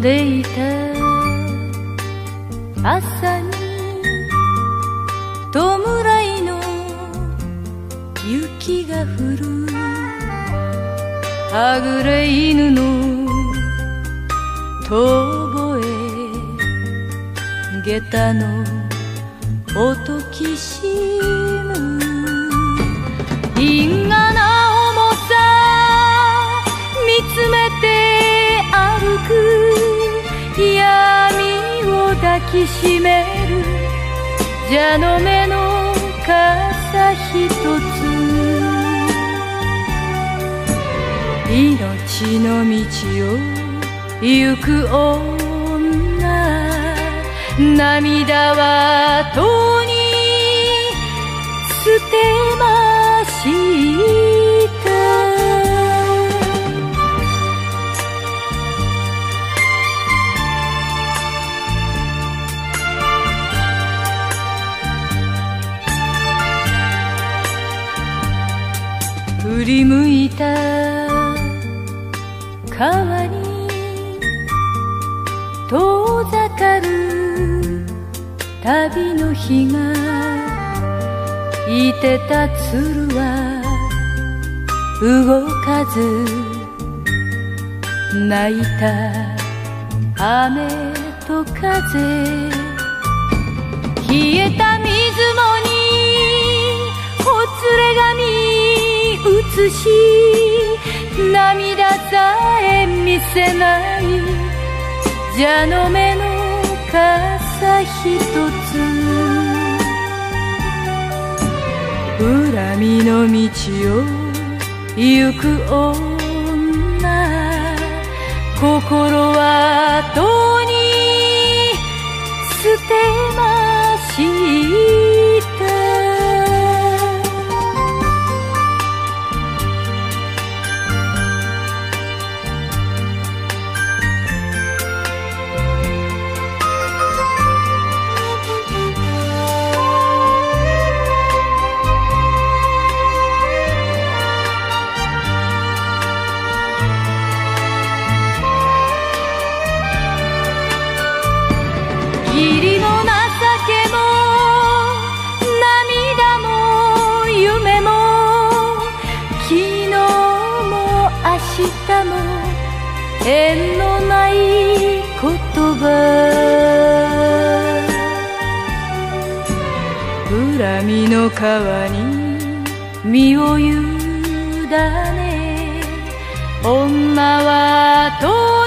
でいた。朝に弔いの雪が降る。はぐれ犬の遠吠え。下駄の音きしむ。きしめる。蛇の目の傘ひとつ。命の道を行く女。涙はとに捨てました振り向いた川に遠ざかる旅の日がいてた鶴は動かず泣いた雨と風冷すし涙さえ見せない。蛇の目の傘ひとつ。恨みの道を行く女。心は遠に捨てましい。の川に身を委ね女は遠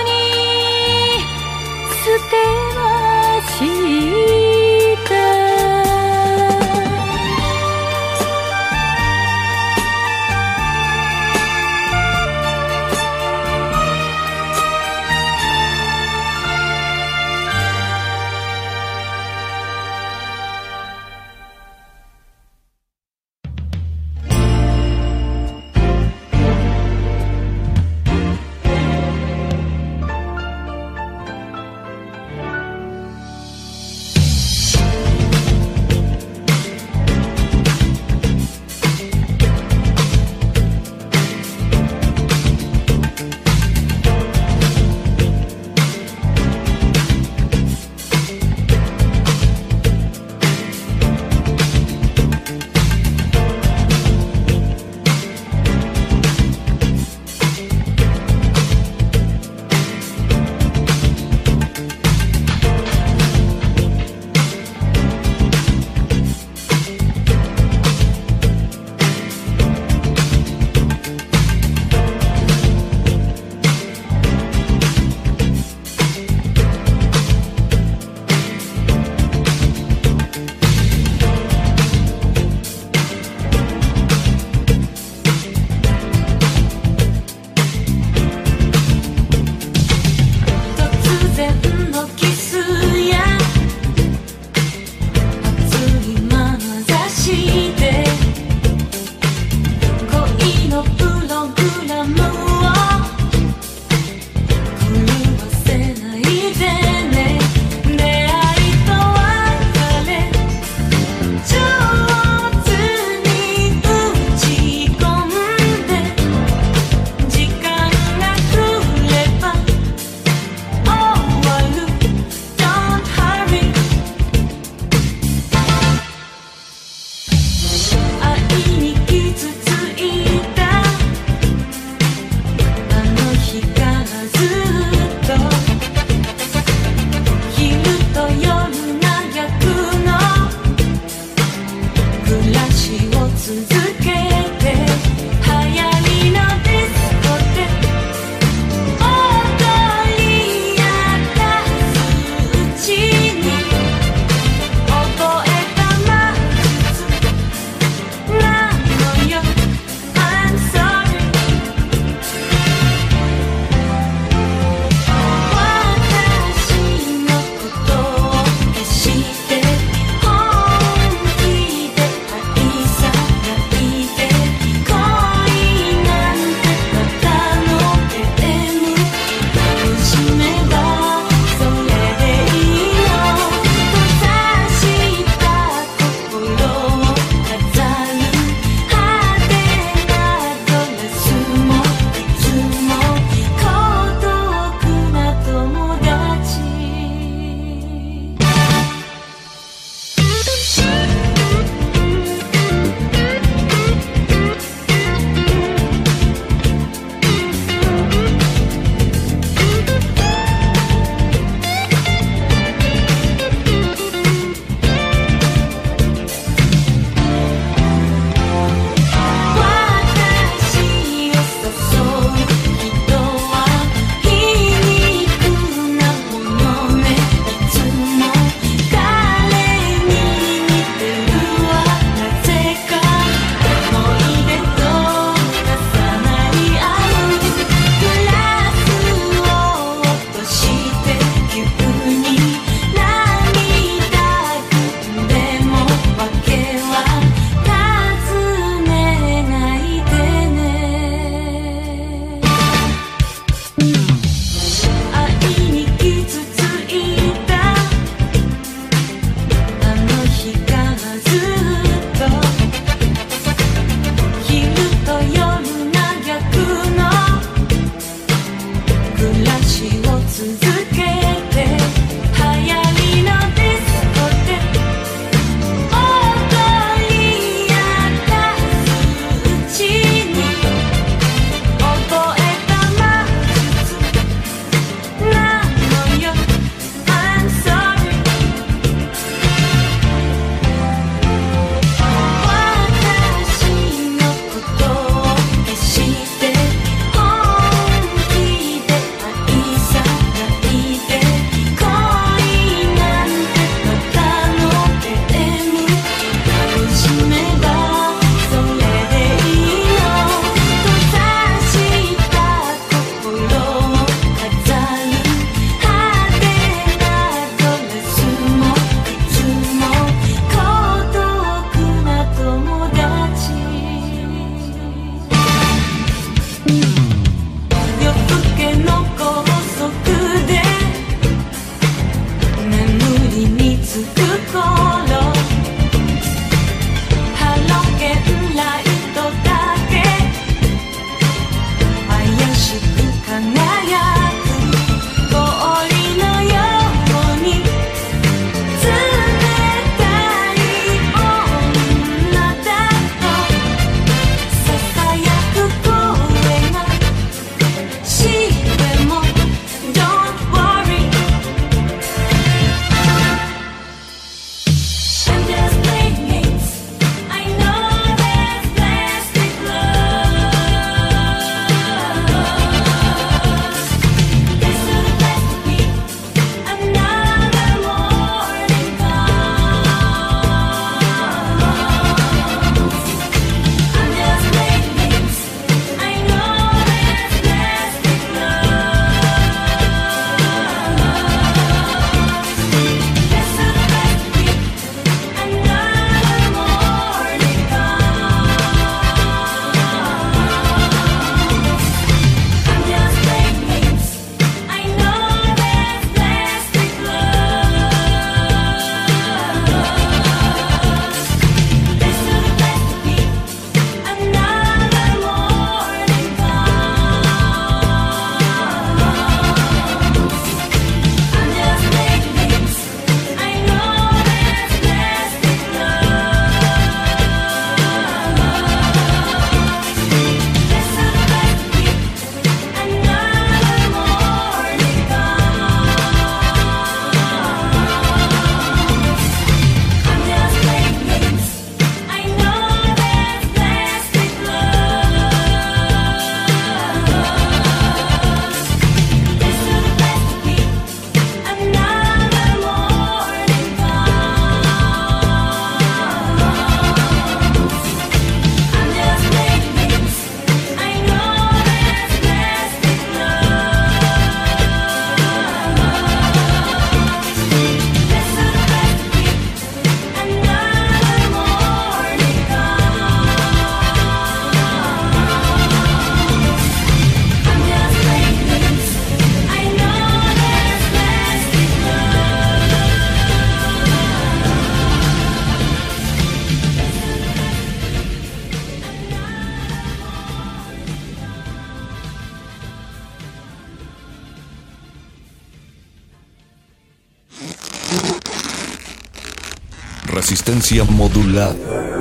Resistencia modulada.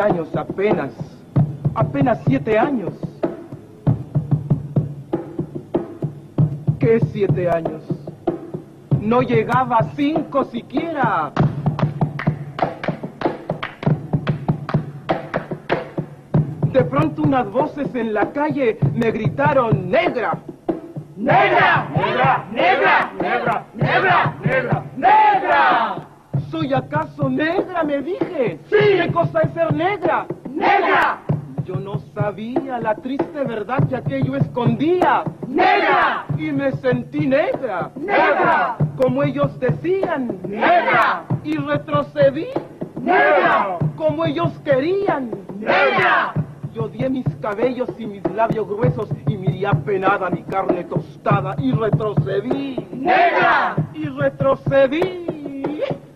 Años apenas, apenas siete años. ¿Qué siete años? No llegaba a cinco siquiera. De pronto unas voces en la calle me gritaron, negra. ¡Negra! ¡Negra! ¡Negra! ¡Negra! ¡Negra! ¡Negra! ¡Negra! ¿Soy acaso negra? Me dije. Sí. ¿Qué cosa es ser negra? ¡Negra! Yo no sabía la triste verdad que aquello escondía. ¡Negra! Y me sentí negra. ¡Negra! Como ellos decían. ¡Negra! Y retrocedí. ¡Negra! Como ellos querían. ¡Negra! Yo di mis cabellos y mis labios gruesos y miré apenada mi carne tostada y retrocedí. ¡Negra! Y retrocedí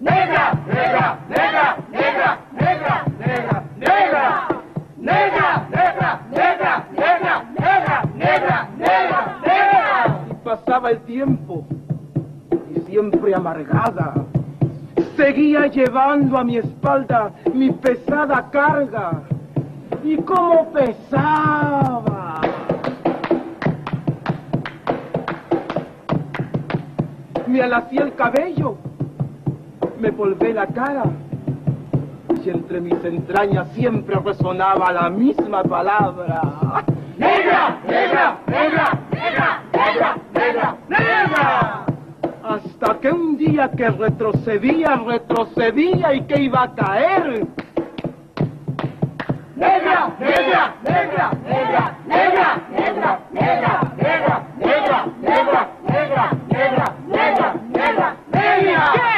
negra, negra, negra, negra, negra, negra, negra, negra, negra, negra, negra, negra, negra, negra. Y pasaba el tiempo y siempre amargada, Seguía llevando a mi espalda mi pesada carga. ¿Y cómo pesaba? Me alacía el cabello, me volvé la cara y entre mis entrañas siempre resonaba la misma palabra. ¡Negra! ¡Negra! ¡Negra! ¡Negra! ¡Negra! ¡Negra! ¡Negra! Hasta que un día que retrocedía, retrocedía y que iba a caer. ¡Negra! ¡Negra! ¡Negra! ¡Negra! ¡Negra! ¡Negra! ¡Negra! ¡Negra! ¡Negra! ¡Negra! ¡Negra! ¡Negra! ¡Negra! ¡Negra! ¡Negra!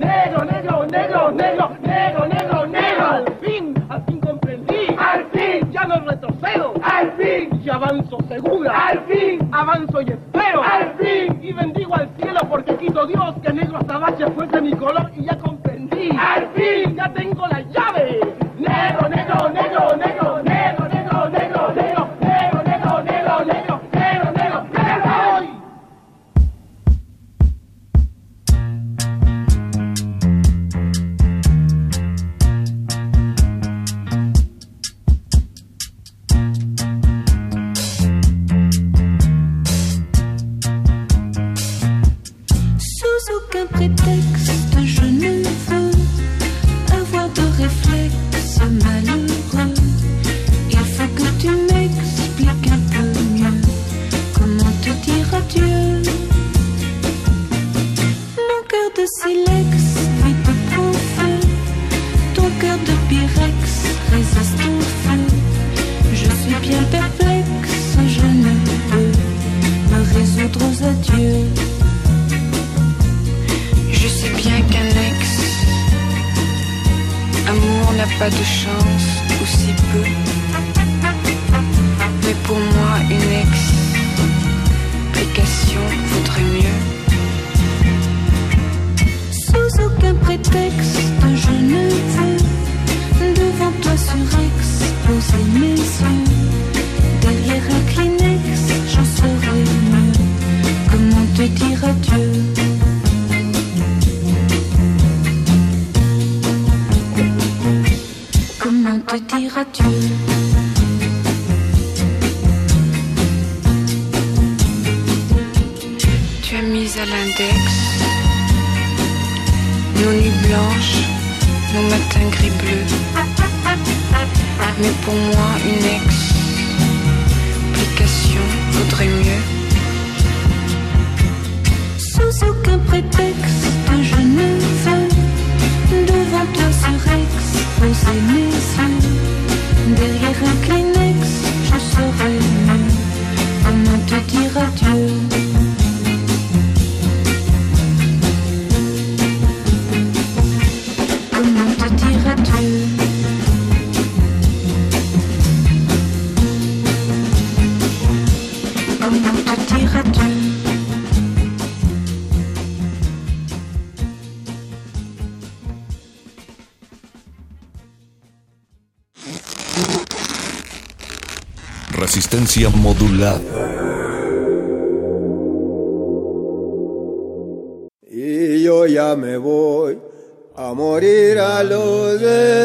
Avanzo segura! ¡Al fin! ¡Avanzo y espero! ¡Al fin! Y bendigo al cielo porque quiso Dios que negro azabache fuese mi color y ya comprendí! ¡Al fin! ¡Ya tengo la llave! ¡Negro, negro, negro, negro, negro, negro, silex vit peu prend feu. Ton cœur de pyrex résiste au feu. Je suis bien perplexe, je ne peux me résoudre aux adieux. Je sais bien qu'un ex, amour n'a pas de chance, ou si peu. Mais pour moi, une explication vaudrait mieux. Aucun prétexte, je ne veux devant toi surex poser mes yeux. Derrière un Kleenex, j'en saurais mieux. Comment te dire adieu? Comment te dire adieu? Tu as mis à l'index nos nuits blanches, nos matins gris bleus. Mais pour moi, une explication vaudrait mieux. Sous aucun prétexte, je ne veux devant toi surex poser mes yeux. Derrière un Kleenex, je saurais mieux comment te dire Resistencia modulada. Y yo ya me voy a morir a los desiertos,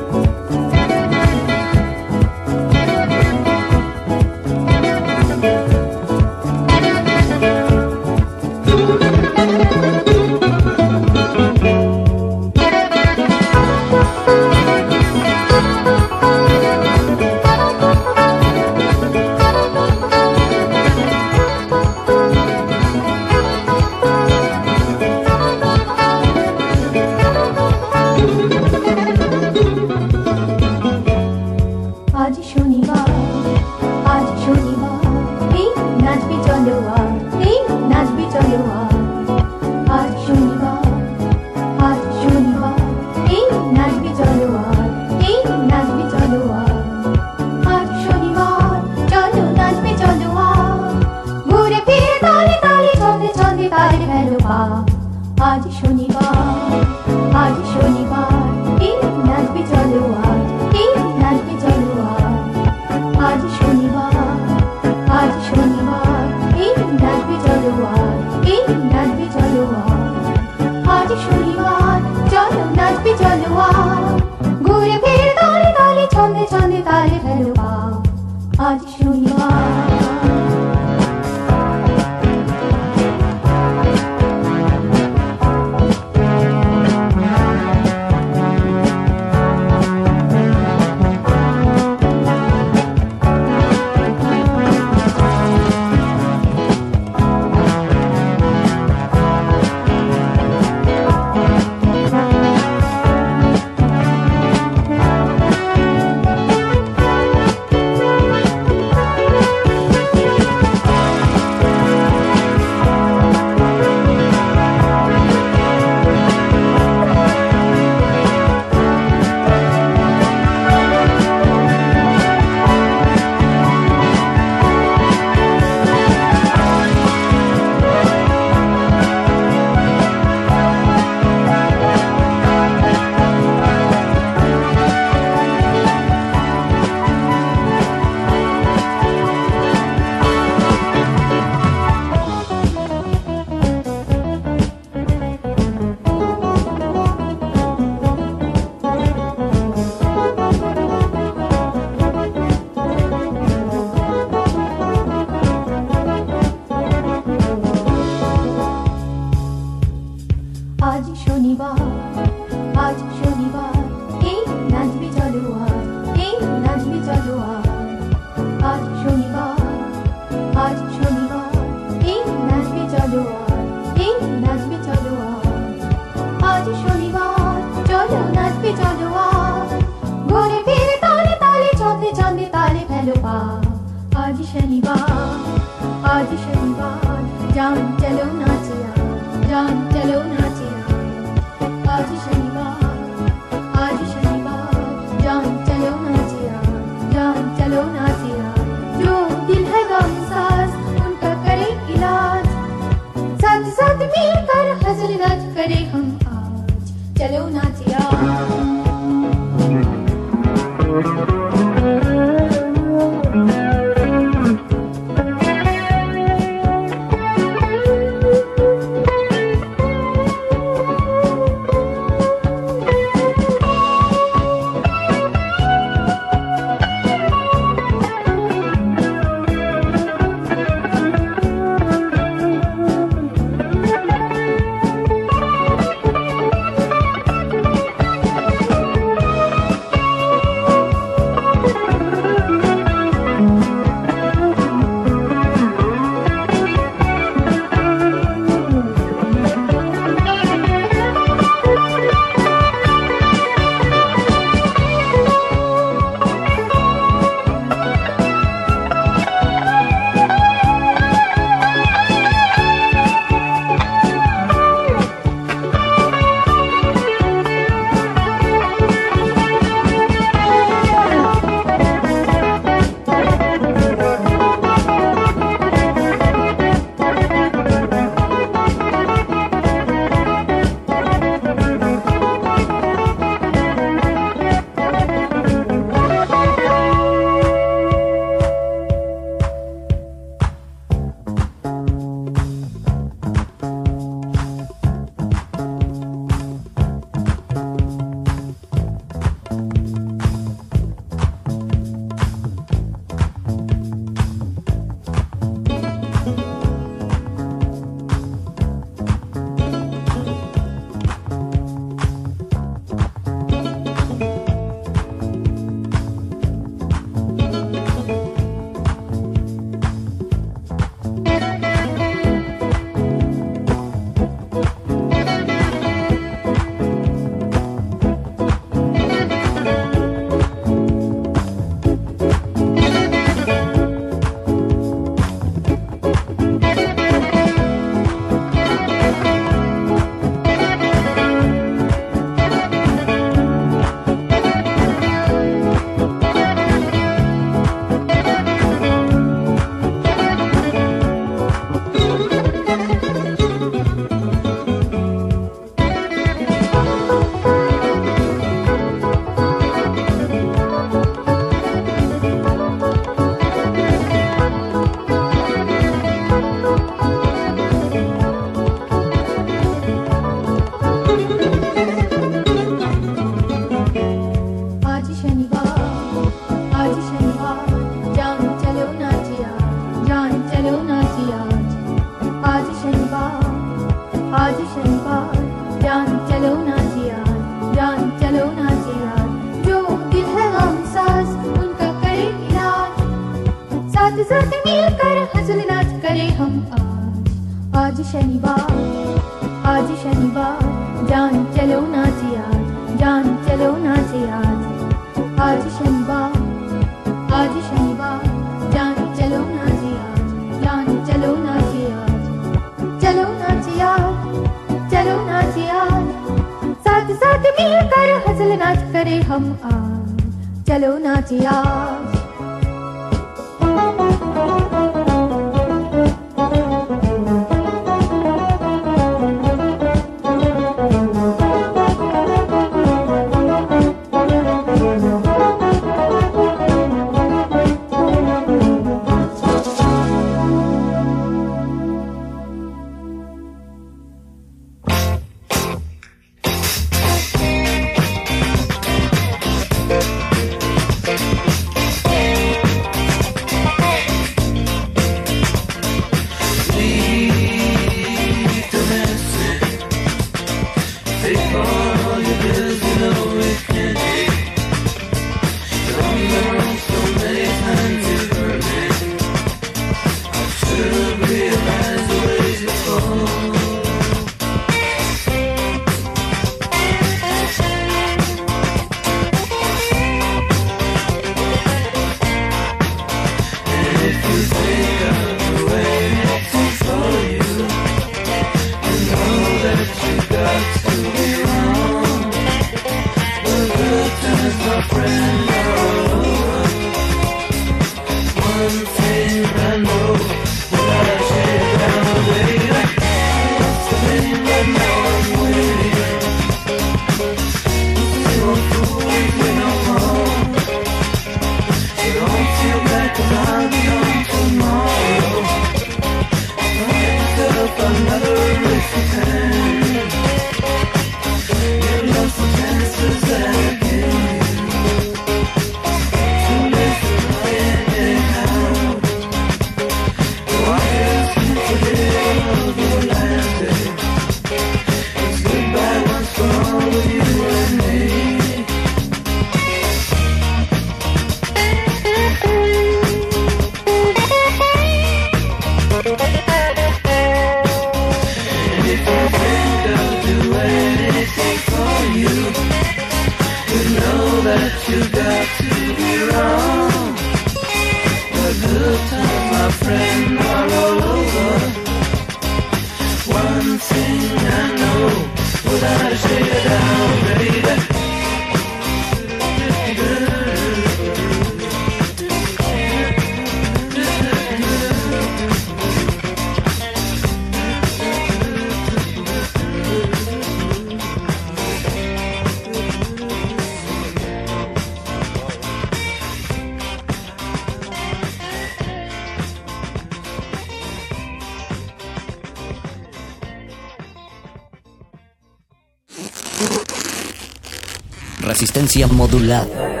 resistencia modulada.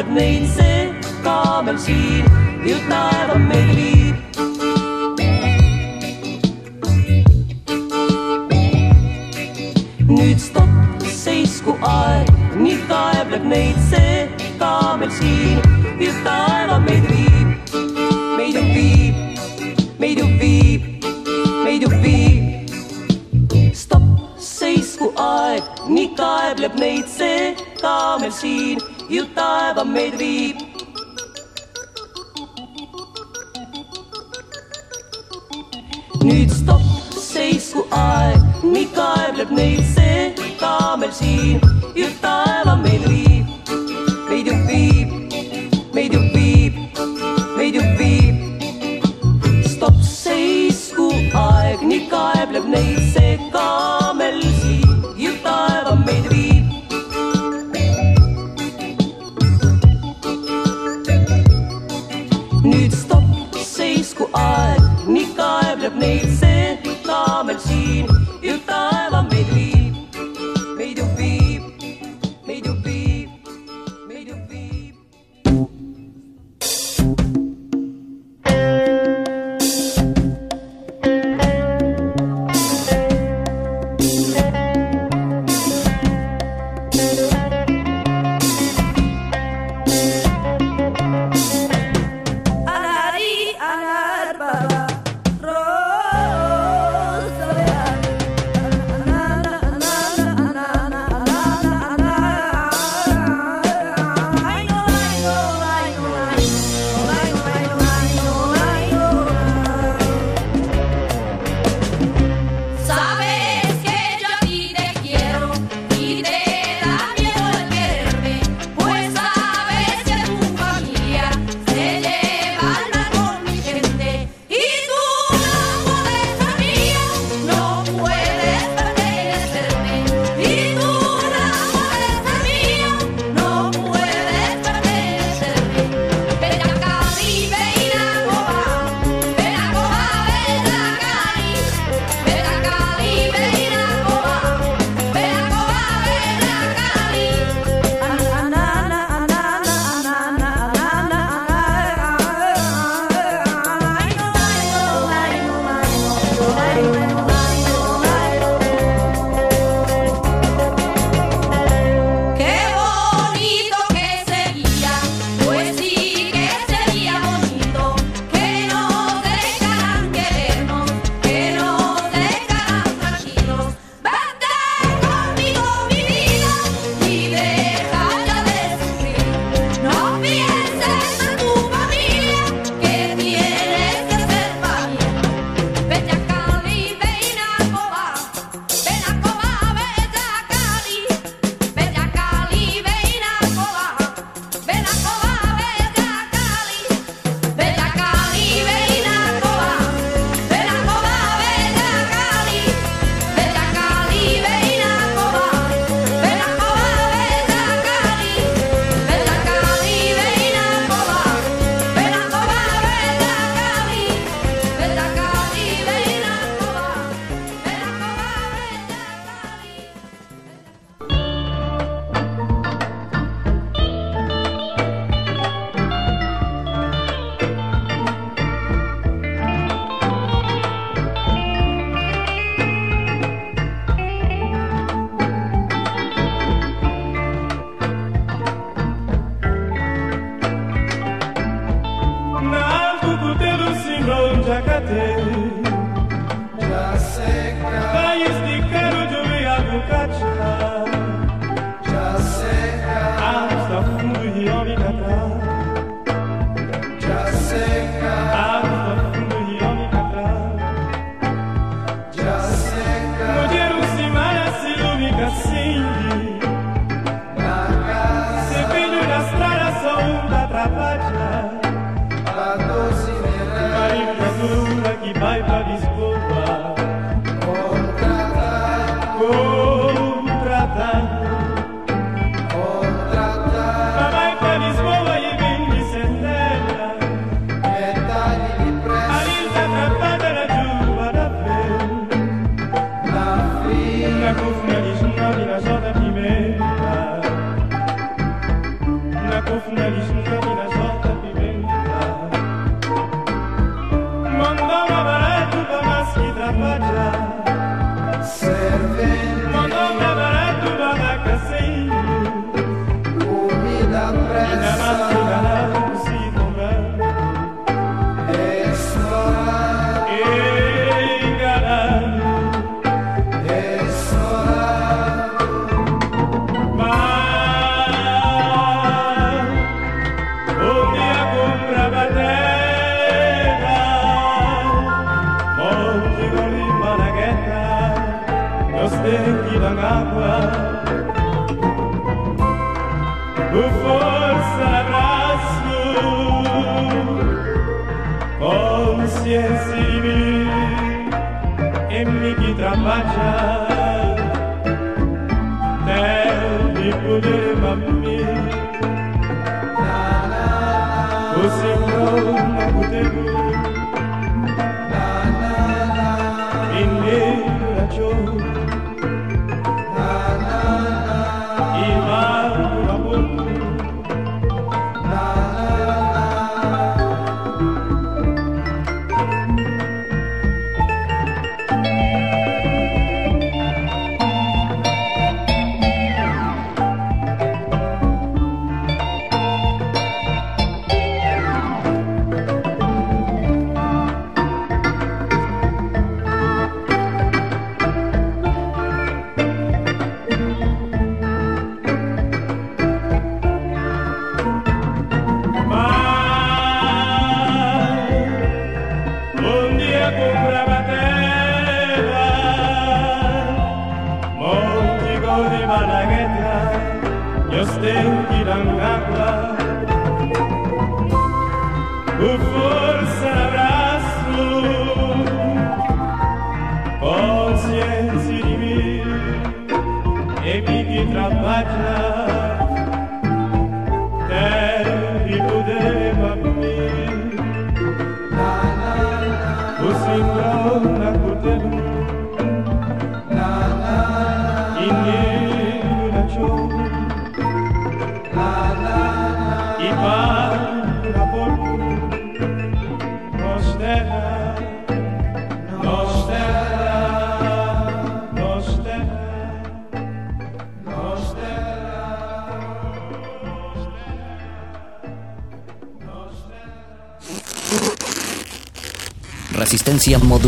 vaatleb neid see kaamel siin, ilg taeva meid viib. nüüd stopp, seisku aeg, nii kaebleb neid see kaamel siin, ilg taeva meid viib, meid ju viib, meid ju viib, meid ju viib. stopp, seisku aeg, nii kaebleb neid see kaamel siin ju taeva meid viib. nüüd stopp, seisku aeg, nii kaebleb neid see kaamel siin, ju taeva meid viib, meid ju viib.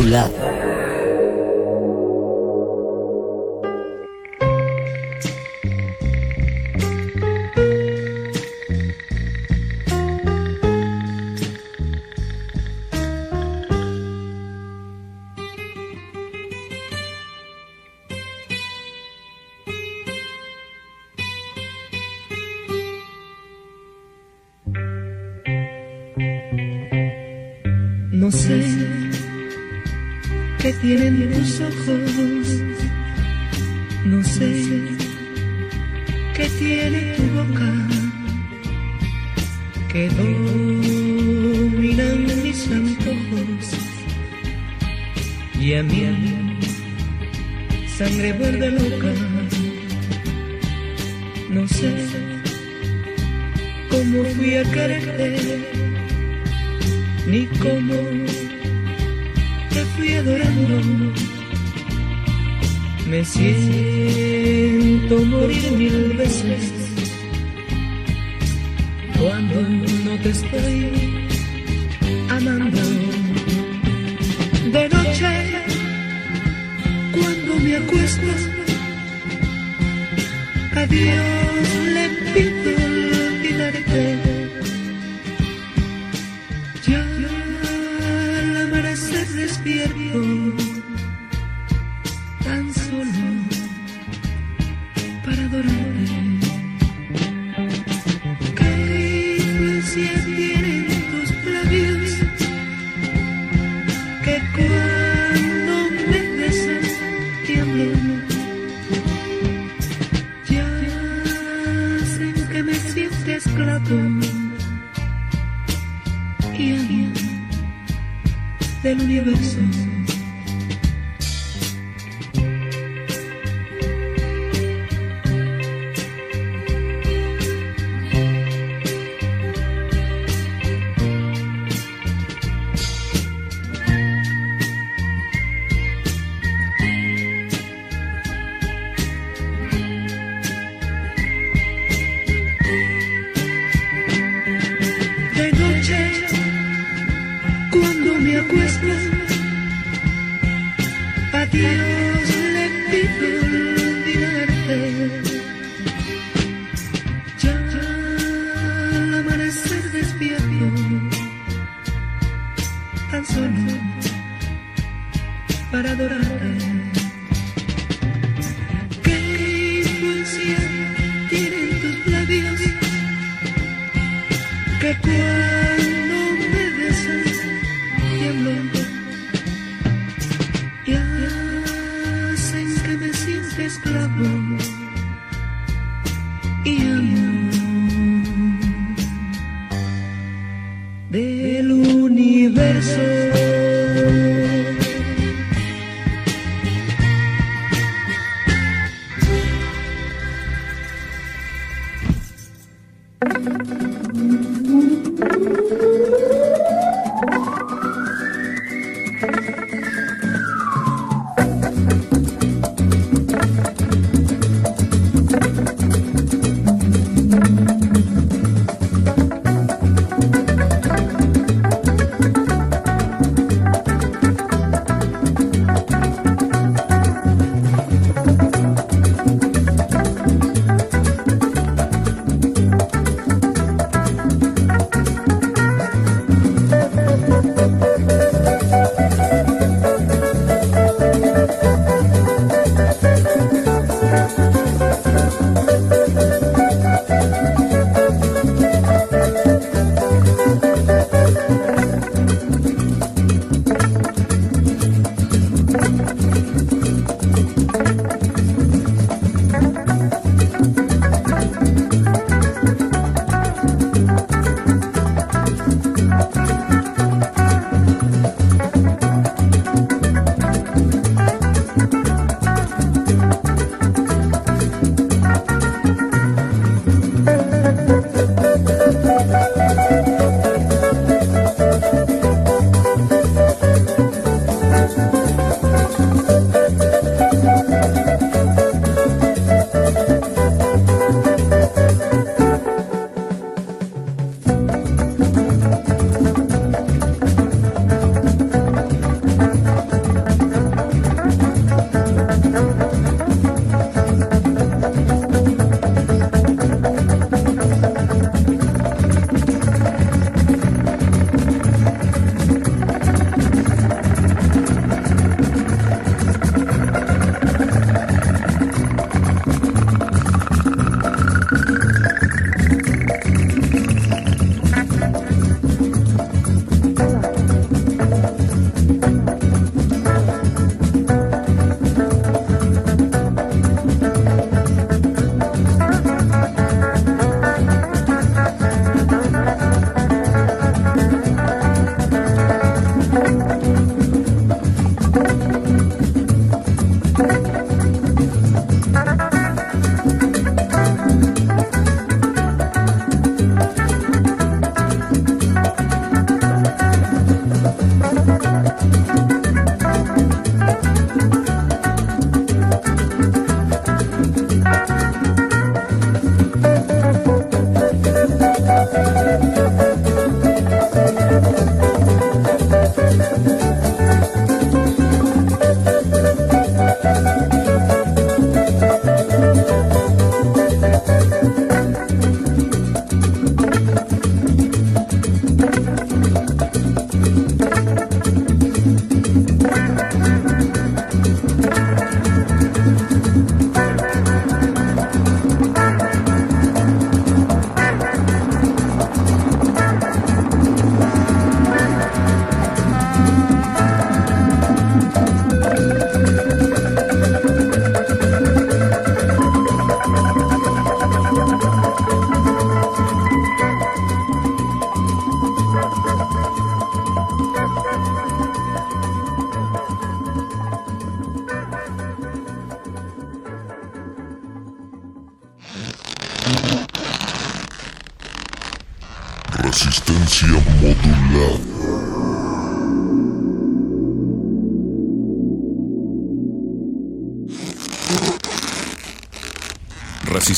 Modulada. Esclavo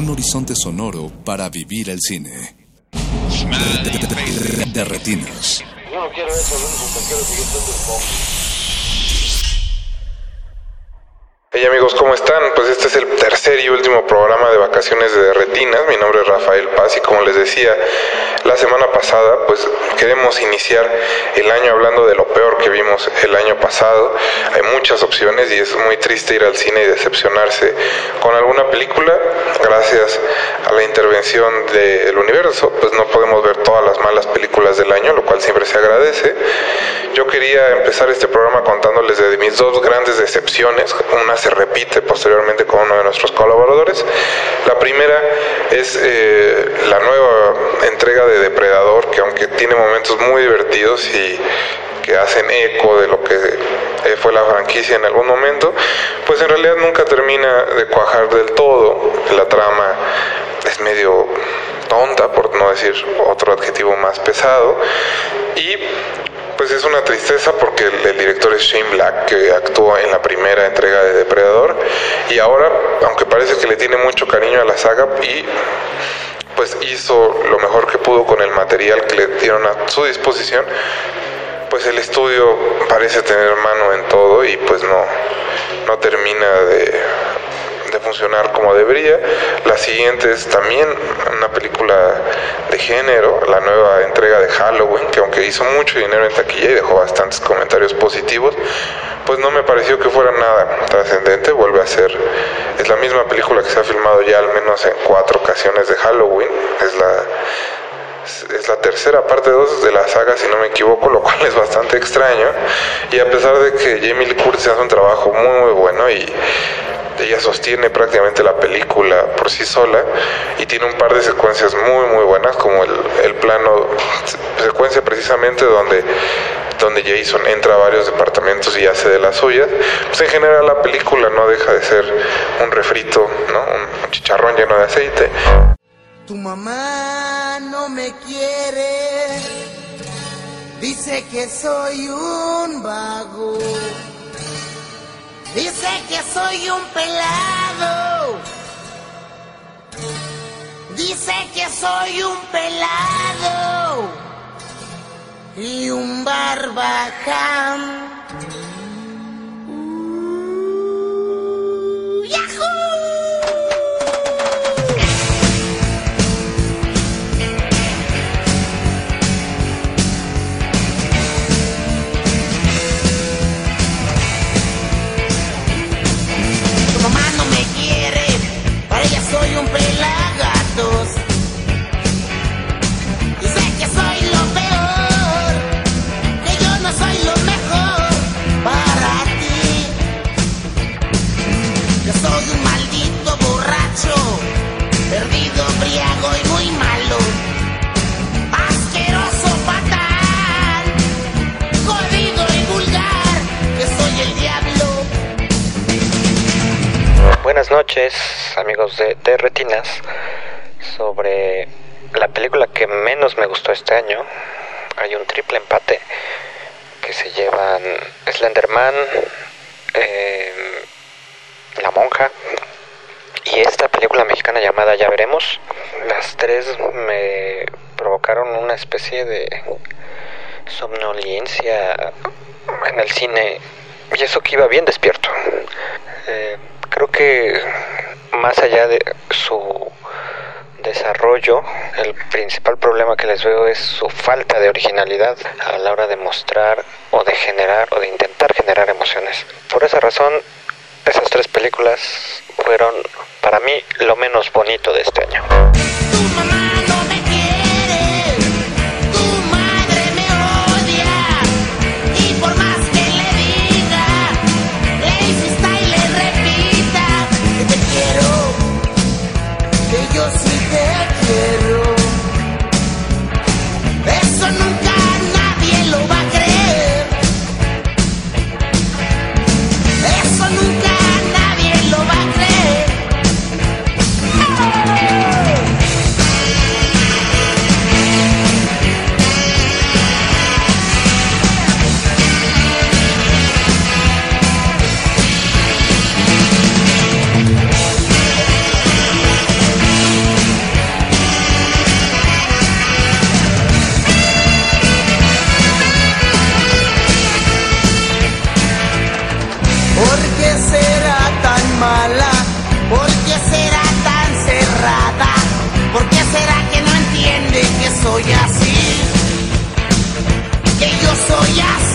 Un horizonte sonoro para vivir el cine. De, de- de- de retinas. Yo no quiero eso, Luis, quiero seguir siendo el pop. Hey amigos, ¿cómo están? Pues este es el tercer y último programa de vacaciones de Retinas. Mi nombre es Rafael Paz y como les decía la semana pasada, pues queremos iniciar el año hablando de lo peor que vimos el año pasado. Hay muchas opciones y es muy triste ir al cine y decepcionarse con alguna película. Gracias a la intervención del universo, pues no podemos ver todas las malas películas del año, lo cual siempre se agradece. Yo quería empezar este programa contándoles de mis dos grandes decepciones. Una se repite posteriormente con uno de nuestros colaboradores. La primera es eh, la nueva entrega de Depredador, que aunque tiene momentos muy divertidos y que hacen eco de lo que eh, fue la franquicia en algún momento, pues en realidad nunca termina de cuajar del todo. La trama es medio tonta, por no decir otro adjetivo más pesado, y pues es una tristeza porque el, director es Shane Black, que actuó en la primera entrega de Depredador, y ahora, aunque parece que le tiene mucho cariño a la saga, y pues hizo lo mejor que pudo con el material que le dieron a su disposición, pues el estudio parece tener mano en todo y pues no, no termina de, de funcionar como debería. La siguiente es también una película de género, la nueva entrega de Halloween, que aunque hizo mucho dinero en taquilla y dejó bastantes comentarios positivos, pues no me pareció que fuera nada trascendente. Vuelve a ser, es la misma película que se ha filmado ya al menos en cuatro ocasiones de Halloween. Es la es la tercera parte 2 de la saga, si no me equivoco, lo cual es bastante extraño. Y a pesar de que Jamie Lee Curtis hace un trabajo muy, muy bueno y ella sostiene prácticamente la película por sí sola y tiene un par de secuencias muy, muy buenas, como el, el plano, secuencia precisamente donde donde Jason entra a varios departamentos y hace de las suyas, pues en general la película no deja de ser un refrito, ¿no? un chicharrón lleno de aceite. Tu mamá no me quiere, dice que soy un vago, dice que soy un pelado, dice que soy un pelado y un barbaján. ¡Yahoo! Buenas noches, amigos de, Retinas. Sobre la película que menos me gustó este año, hay un triple empate que se llevan Slenderman, eh, La Monja y esta película mexicana llamada Ya Veremos. Las tres me provocaron una especie de somnolencia en el cine y eso que iba bien despierto. Eh, creo que más allá de su desarrollo, el principal problema que les veo es su falta de originalidad a la hora de mostrar o de generar o de intentar generar emociones. Por esa razón, esas tres películas fueron para mí lo menos bonito de este año. Yo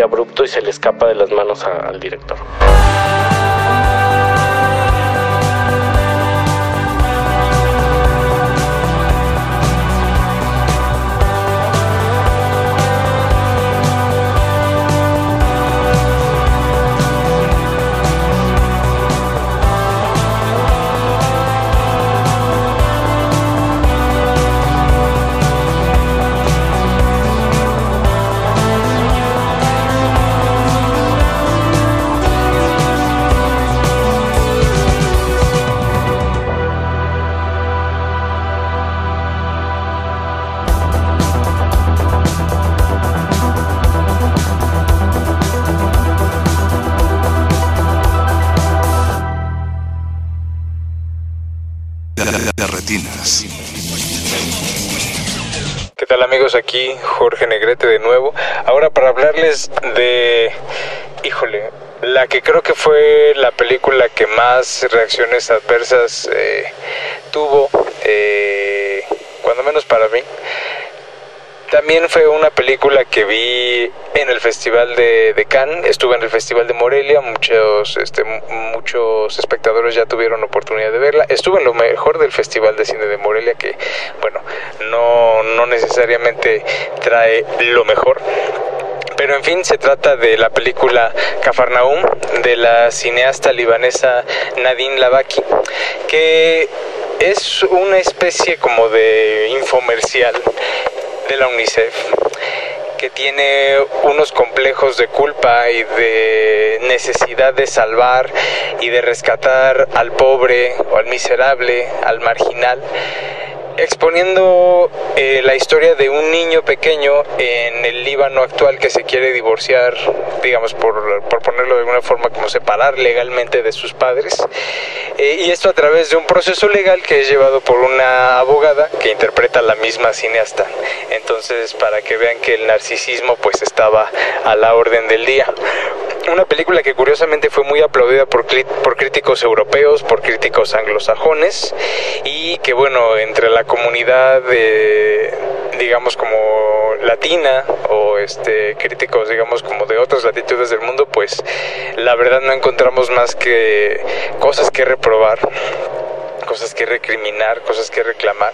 abruptos y se le escapa de las manos al director. Amigos? Aquí Jorge Negrete de nuevo. Ahora para hablarles de, híjole, la que creo que fue la película que más reacciones adversas eh, tuvo, eh, cuando menos para mí. También fue una película que vi en el Festival de, de Cannes, estuve en el Festival de Morelia, muchos, este, mu- muchos espectadores ya tuvieron oportunidad de verla. Estuve en lo mejor del Festival de Cine de Morelia, que, bueno, no, no necesariamente trae lo mejor. Pero en fin, se trata de la película Cafarnaum de la cineasta libanesa Nadine Lavaki, que es una especie como de infomercial de la UNICEF que tiene unos complejos de culpa y de necesidad de salvar y de rescatar al pobre o al miserable, al marginal, exponiendo eh, la historia de un niño pequeño en el Líbano actual que se quiere divorciar, digamos, por, por ponerlo de alguna forma, como separar legalmente de sus padres. Eh, y esto a través de un proceso legal que es llevado por una abogada que interpreta a la misma cineasta. Entonces, para que vean que el narcisismo pues estaba a la orden del día. Una película que curiosamente fue muy aplaudida por, por críticos europeos, por críticos anglosajones y que bueno, entre la comunidad de, digamos como latina o este críticos digamos como de otras latitudes del mundo, pues la verdad no encontramos más que cosas que reprobar cosas que recriminar, cosas que reclamar,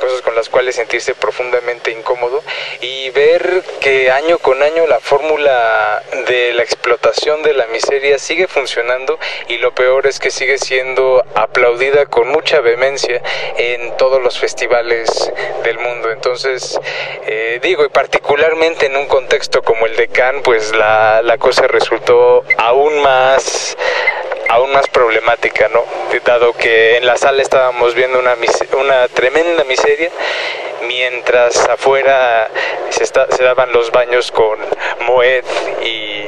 cosas con las cuales sentirse profundamente incómodo y ver que año con año la fórmula de la explotación de la miseria sigue funcionando y lo peor es que sigue siendo aplaudida con mucha vehemencia en todos los festivales del mundo. Entonces, eh, digo, y particularmente en un contexto como el de Cannes, pues la, la cosa resultó aún más aún más problemática, ¿no? Dado que en la sala estábamos viendo una, una tremenda miseria, mientras afuera se, se daban los baños con Moet y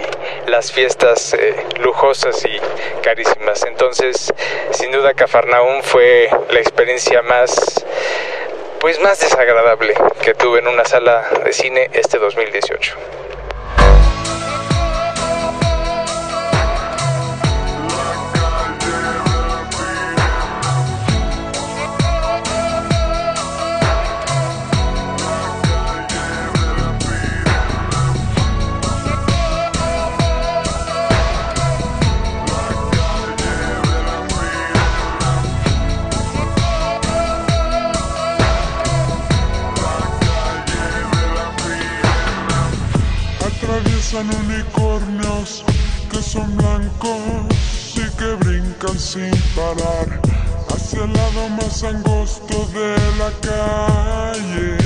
las fiestas eh, lujosas y carísimas. Entonces, sin duda, Cafarnaum fue la experiencia más pues más desagradable que tuve en una sala de cine este 2018. Atraviesan unicornios que son blancos y que brincan sin parar hacia el lado más angosto de la calle.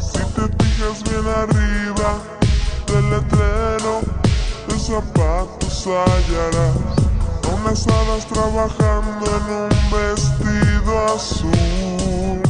Si te fijas bien arriba del letrero de zapatos hallarás unas hadas trabajando en un vestido azul.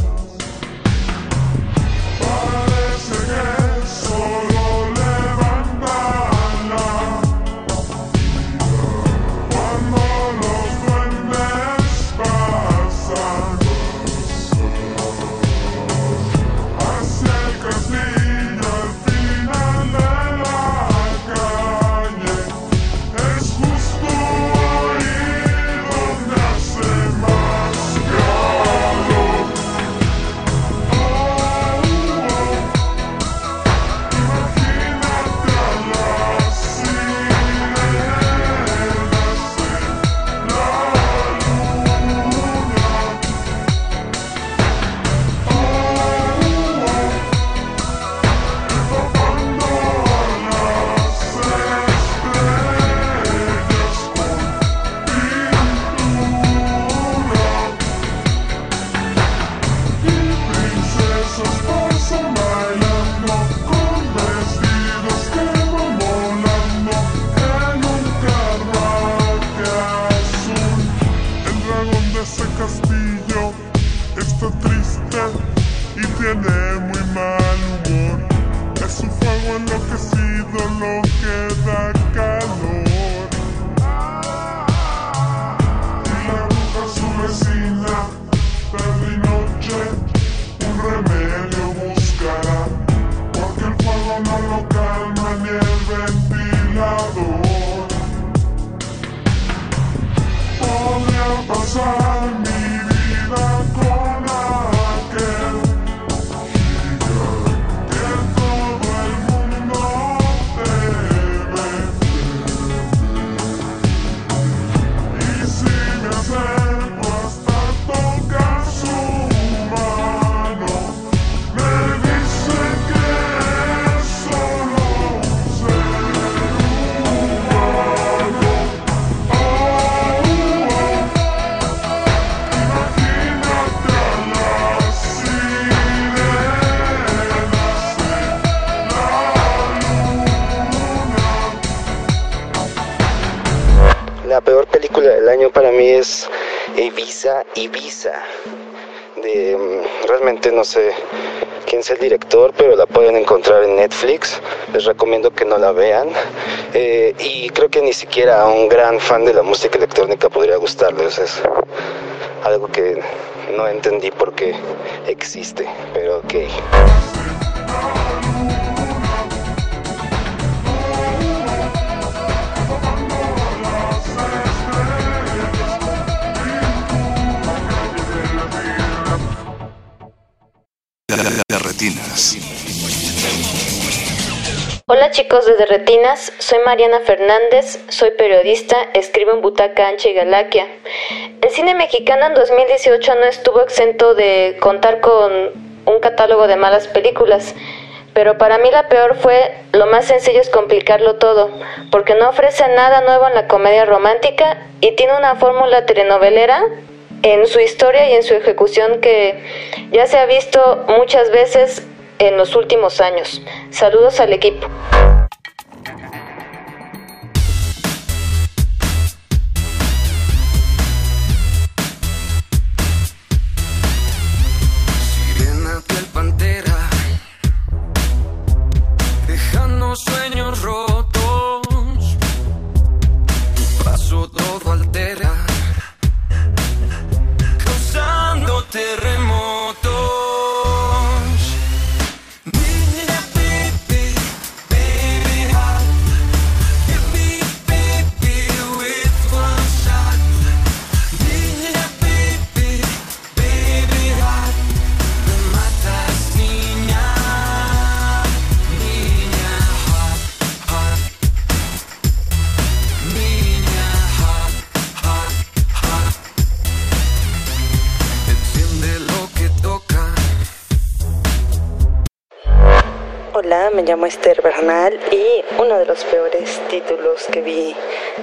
Enloquecido lo que da calor. Y la bruja su vecina, tarde y noche, un remedio buscará. Porque el fuego no lo calma ni el ventilador. Podría pasar del año para mí es Ibiza, Ibiza. De, mm, realmente no sé quién es el director, pero la pueden encontrar en Netflix. Les recomiendo que no la vean. Eh, y creo que ni siquiera un gran fan de la música electrónica podría gustarles. Es algo que no entendí por qué existe, pero ok. Retinas. Hola chicos de Derretinas, soy Mariana Fernández, soy periodista, escribo en Butaca Ancha y Galaquia. El cine mexicano en 2018 no estuvo exento de contar con un catálogo de malas películas, pero para mí la peor fue Lo más sencillo es complicarlo todo, porque no ofrece nada nuevo en la comedia romántica y tiene una fórmula telenovelera en su historia y en su ejecución que ya se ha visto muchas veces en los últimos años. Saludos al equipo. Llamo Esther Bernal y uno de los peores títulos que vi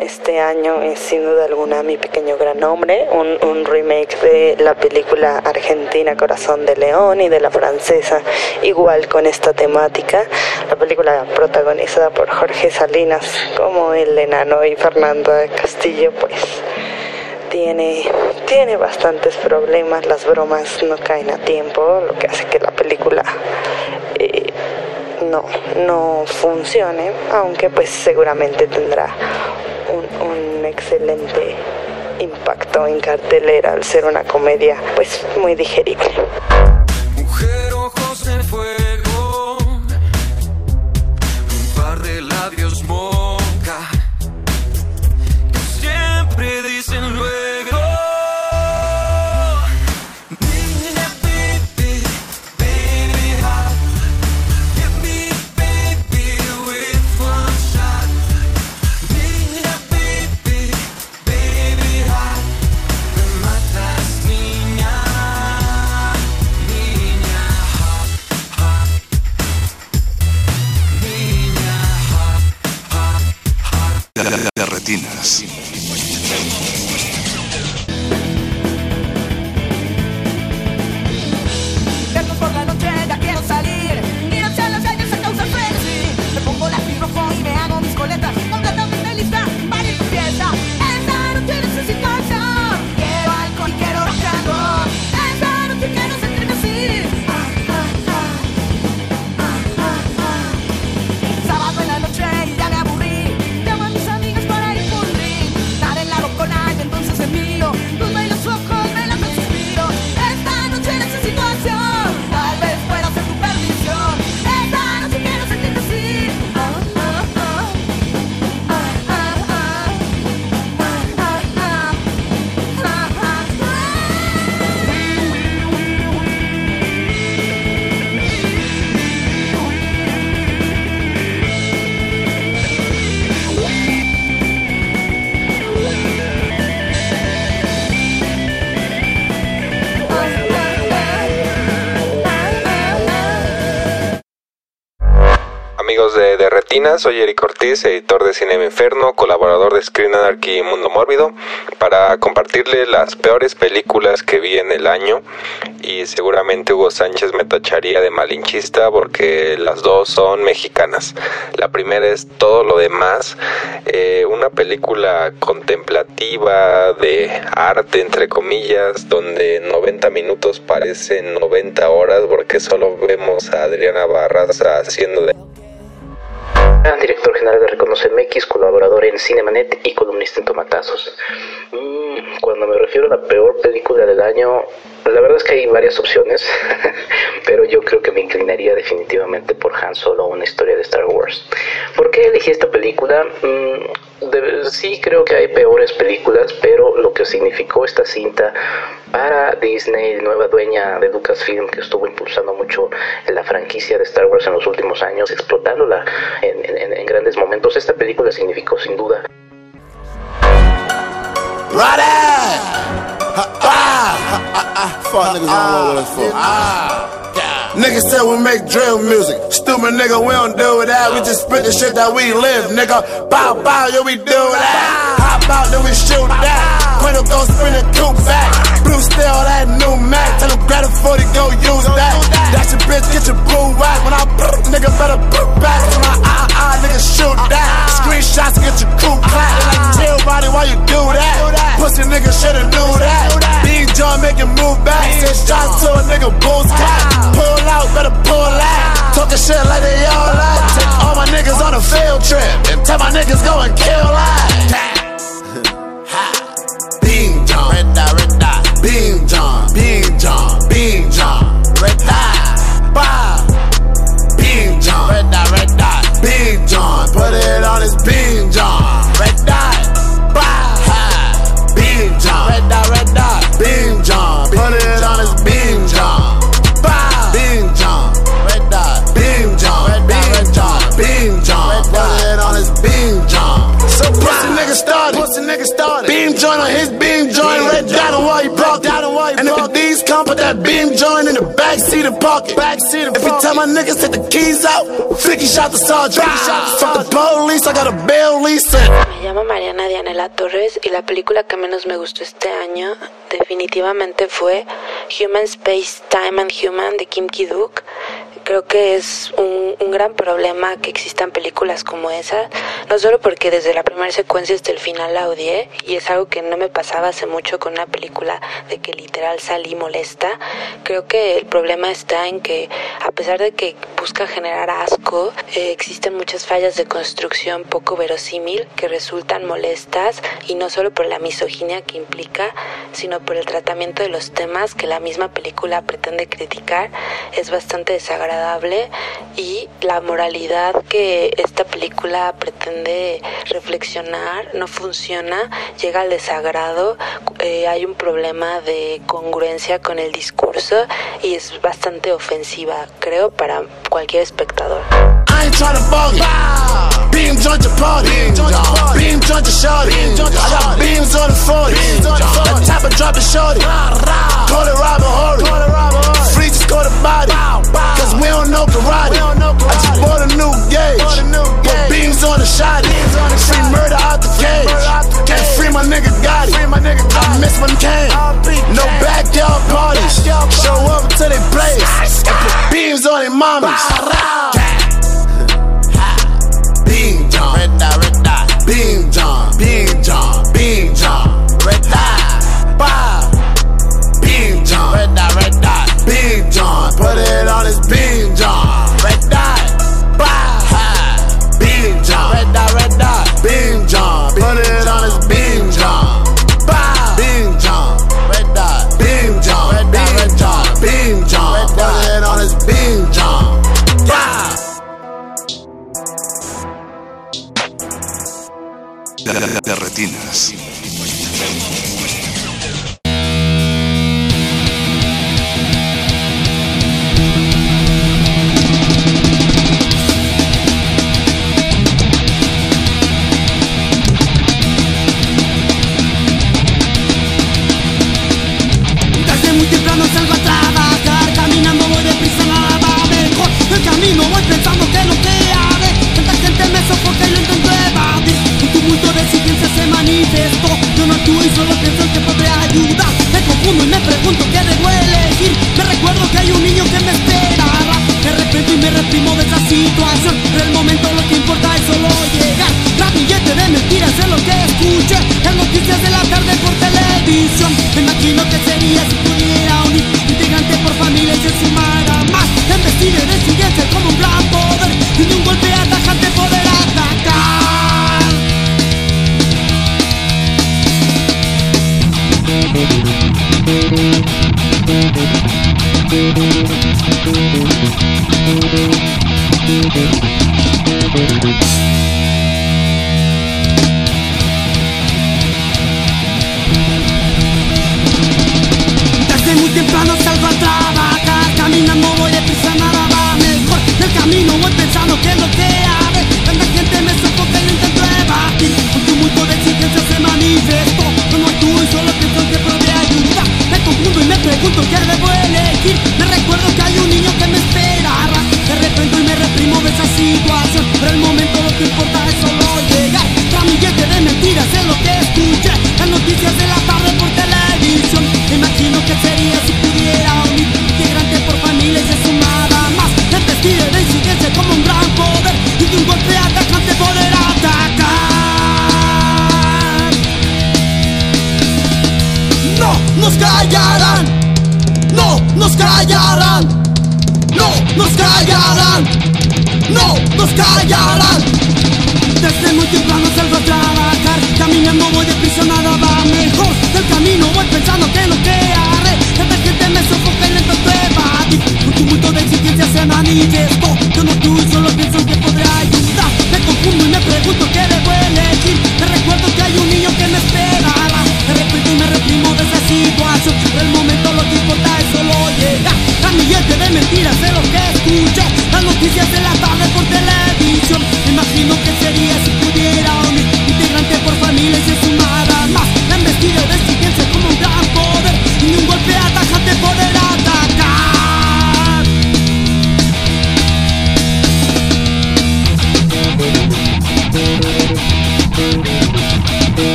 este año es sin duda alguna Mi Pequeño Gran Hombre, un, remake de la película argentina Corazón de León y de la francesa igual con esta temática. La película protagonizada por Jorge Salinas como el enano y Fernanda Castillo pues tiene, tiene bastantes problemas, las bromas no caen a tiempo, lo que hace que la película eh, no, no funcione, aunque pues seguramente tendrá un, excelente impacto en cartelera al ser una comedia pues muy digerible. Mujer, ojos de fuego, un par de labios moca, que siempre dicen luego. Retinas. De, de Retina, soy Eric Ortiz, editor de Cinema Inferno, colaborador de Screen Anarchy y Mundo Mórbido, para compartirles las peores películas que vi en el año y seguramente Hugo Sánchez me tacharía de malinchista porque las dos son mexicanas. La primera es Todo lo demás, eh, una película contemplativa de arte entre comillas, donde 90 minutos parecen 90 horas porque solo vemos a Adriana Barraza haciendo de director general de Reconoce MX, colaborador en Cinemanet y columnista en Tomatazos. Mm, cuando me refiero a la peor película del año, la verdad es que hay varias opciones, pero yo creo que me inclinaría definitivamente por Han Solo, una historia de Star Wars. ¿Por qué elegí esta película? Mm, sí creo que hay peores películas, pero lo que significó esta cinta para Disney, nueva dueña de Lucasfilm, que estuvo impulsando mucho la franquicia de Star Wars en los últimos años, explotándola en, en- grandes momentos, esta película significó sin duda Ah, ah, ah, fuck niggas don't know what it's for. Ah, God. Niggas say we make drill music. Stupid nigga, we don't do it that. We just spit the shit that we live, nigga. Bow, bow, yeah, we do it that. Hop out, then we shoot that. Quendo go spin it, coupe back. Blue steel, that new Mac. Tell him grab a 40, go use that. That's your bitch, get your blue whack. When I nigga better boot back. To my eye, eye, nigga shoot that. Screenshots, get your crew clap. Like, chill, body, why you do that? Pussy nigga shoulda knew that. Big John making move back. Send shots to a nigga boost clap. Pull out, better pull out. Talking shit like they all like. Take all my niggas on a field trip. And tell my niggas go and kill that. Beam John, red dot, red dot. Come, put that beam joint in the back seat and park it. Back seat and If you tell my niggas take the keys out, 50 shot the sergeant. Fuck the police, I got a bail lease Me llamo Mariana Dianela Torres y la película que menos me gustó este año definitivamente fue Human Space Time and Human de Kim Ki-duk. Creo que es un, un gran problema que existan películas como esa, no solo porque desde la primera secuencia hasta el final la odié y es algo que no me pasaba hace mucho con una película de que literal salí molesta. Creo que el problema está en que a pesar de que busca generar asco, eh, existen muchas fallas de construcción poco verosímil que resultan molestas y no solo por la misoginia que implica, sino por el tratamiento de los temas que la misma película pretende criticar. Es bastante desagradable y la moralidad que esta película pretende reflexionar no funciona, llega al desagrado, eh, hay un problema de congruencia con el discurso y es bastante ofensiva, creo, para cualquier espectador. score the body. Cause we don't know karate. I just bought a new gauge. Put beams on the shotty. Free murder out the cage. Can't free my nigga Gotti. I miss when came. No backyard parties. Show up to their place, And put beams on their mommies. De, retinas. Yo no actúo y solo pienso que podré ayudar. Me confundo y me pregunto qué debo elegir. Me recuerdo que hay un niño que me esperaba Me arrepiento y me reprimo de esa situación. Desde muy temprano salgo a trabajar, caminando voy deprisa nada va mejor. Del camino voy pensando que lo que haré. Tanta gente me sofoca y lo intento evadir. Un tumulto de exigencias se manifestó. con cara buena,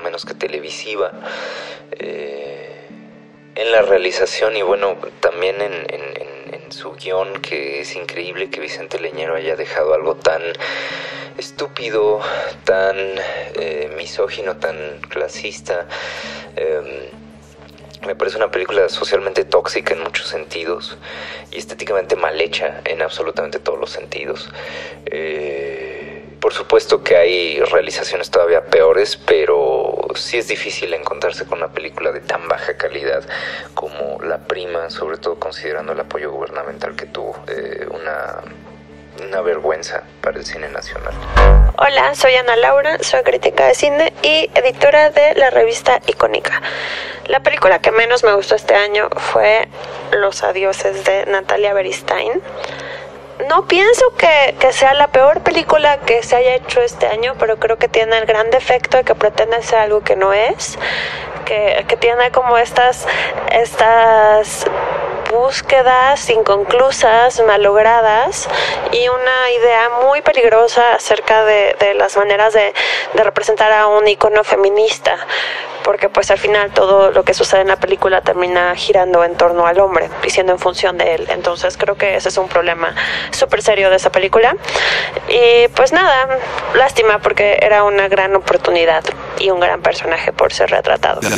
menos que televisiva. Eh, en la realización y bueno, también en su guion, que es increíble que Vicente Leñero haya dejado algo tan estúpido, tan eh, misógino, tan clasista. Em, me parece una película socialmente tóxica en muchos sentidos y estéticamente mal hecha en absolutamente todos los sentidos. Eh, por supuesto que hay realizaciones todavía peores, pero sí es difícil encontrarse con una película de tan baja calidad como La Prima, sobre todo considerando el apoyo gubernamental que tuvo. Eh, una, una vergüenza para el cine nacional. Hola, soy Ana Laura, soy crítica de cine y editora de la revista Icónica. La película que menos me gustó este año fue Los Adioses de Natalia Beristain. No pienso que, que sea la peor película que se haya hecho este año, pero creo que tiene el gran defecto de que pretende ser algo que no es, que, que tiene como estas, estas búsquedas inconclusas, malogradas y una idea muy peligrosa acerca de, de las maneras de, de representar a un icono feminista porque pues al final todo lo que sucede en la película termina girando en torno al hombre y siendo en función de él. Entonces creo que ese es un problema súper serio de esa película. Y pues nada, lástima porque era una gran oportunidad y un gran personaje por ser retratado. De.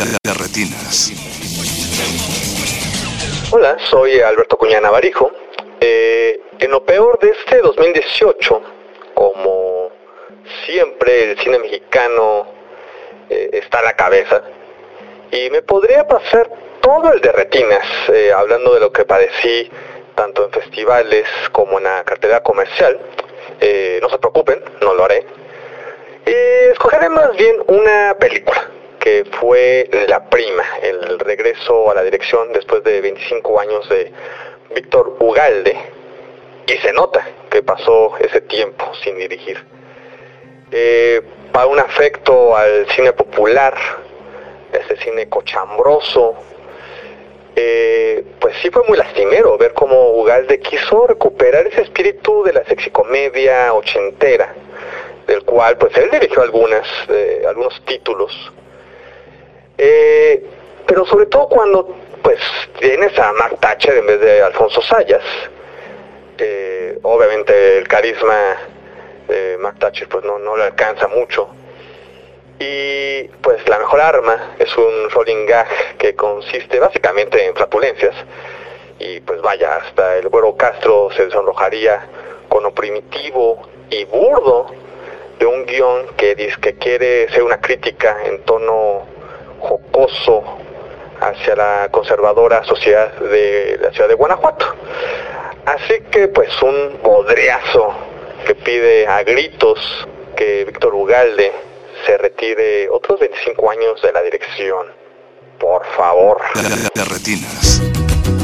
Hola, soy Alberto Cuñana Barijo. Eh, en lo peor de este 2018, como siempre el cine mexicano eh, está a la cabeza, y me podría pasar todo el de retinas, eh, hablando de lo que padecí tanto en festivales como en la cartelera comercial. No se preocupen, no lo haré. Escogeré más bien una película que fue La Prima, el regreso a la dirección después de 25 años de Víctor Ugalde, y se nota que pasó ese tiempo sin dirigir. Eh, para un afecto al cine popular, ese cine cochambroso, eh, pues sí fue muy lastimero ver cómo Ugalde quiso recuperar ese espíritu de la sexicomedia ochentera, del cual pues él dirigió algunas, eh, algunos títulos. Eh, pero sobre todo cuando pues tienes a Mark Thatcher en vez de Alfonso Sayas, obviamente el carisma de Mark Thatcher pues no, no le alcanza mucho. Y pues la mejor arma es un rolling gag que consiste básicamente en flatulencias. Y pues vaya, hasta el güero Castro se sonrojaría con lo primitivo y burdo de un guion que dice que quiere ser una crítica en tono jocoso hacia la conservadora sociedad de la ciudad de Guanajuato. Así que pues un bodriazo que pide a gritos que Víctor Ugalde se retire otros 25 años de la dirección. Por favor. De- de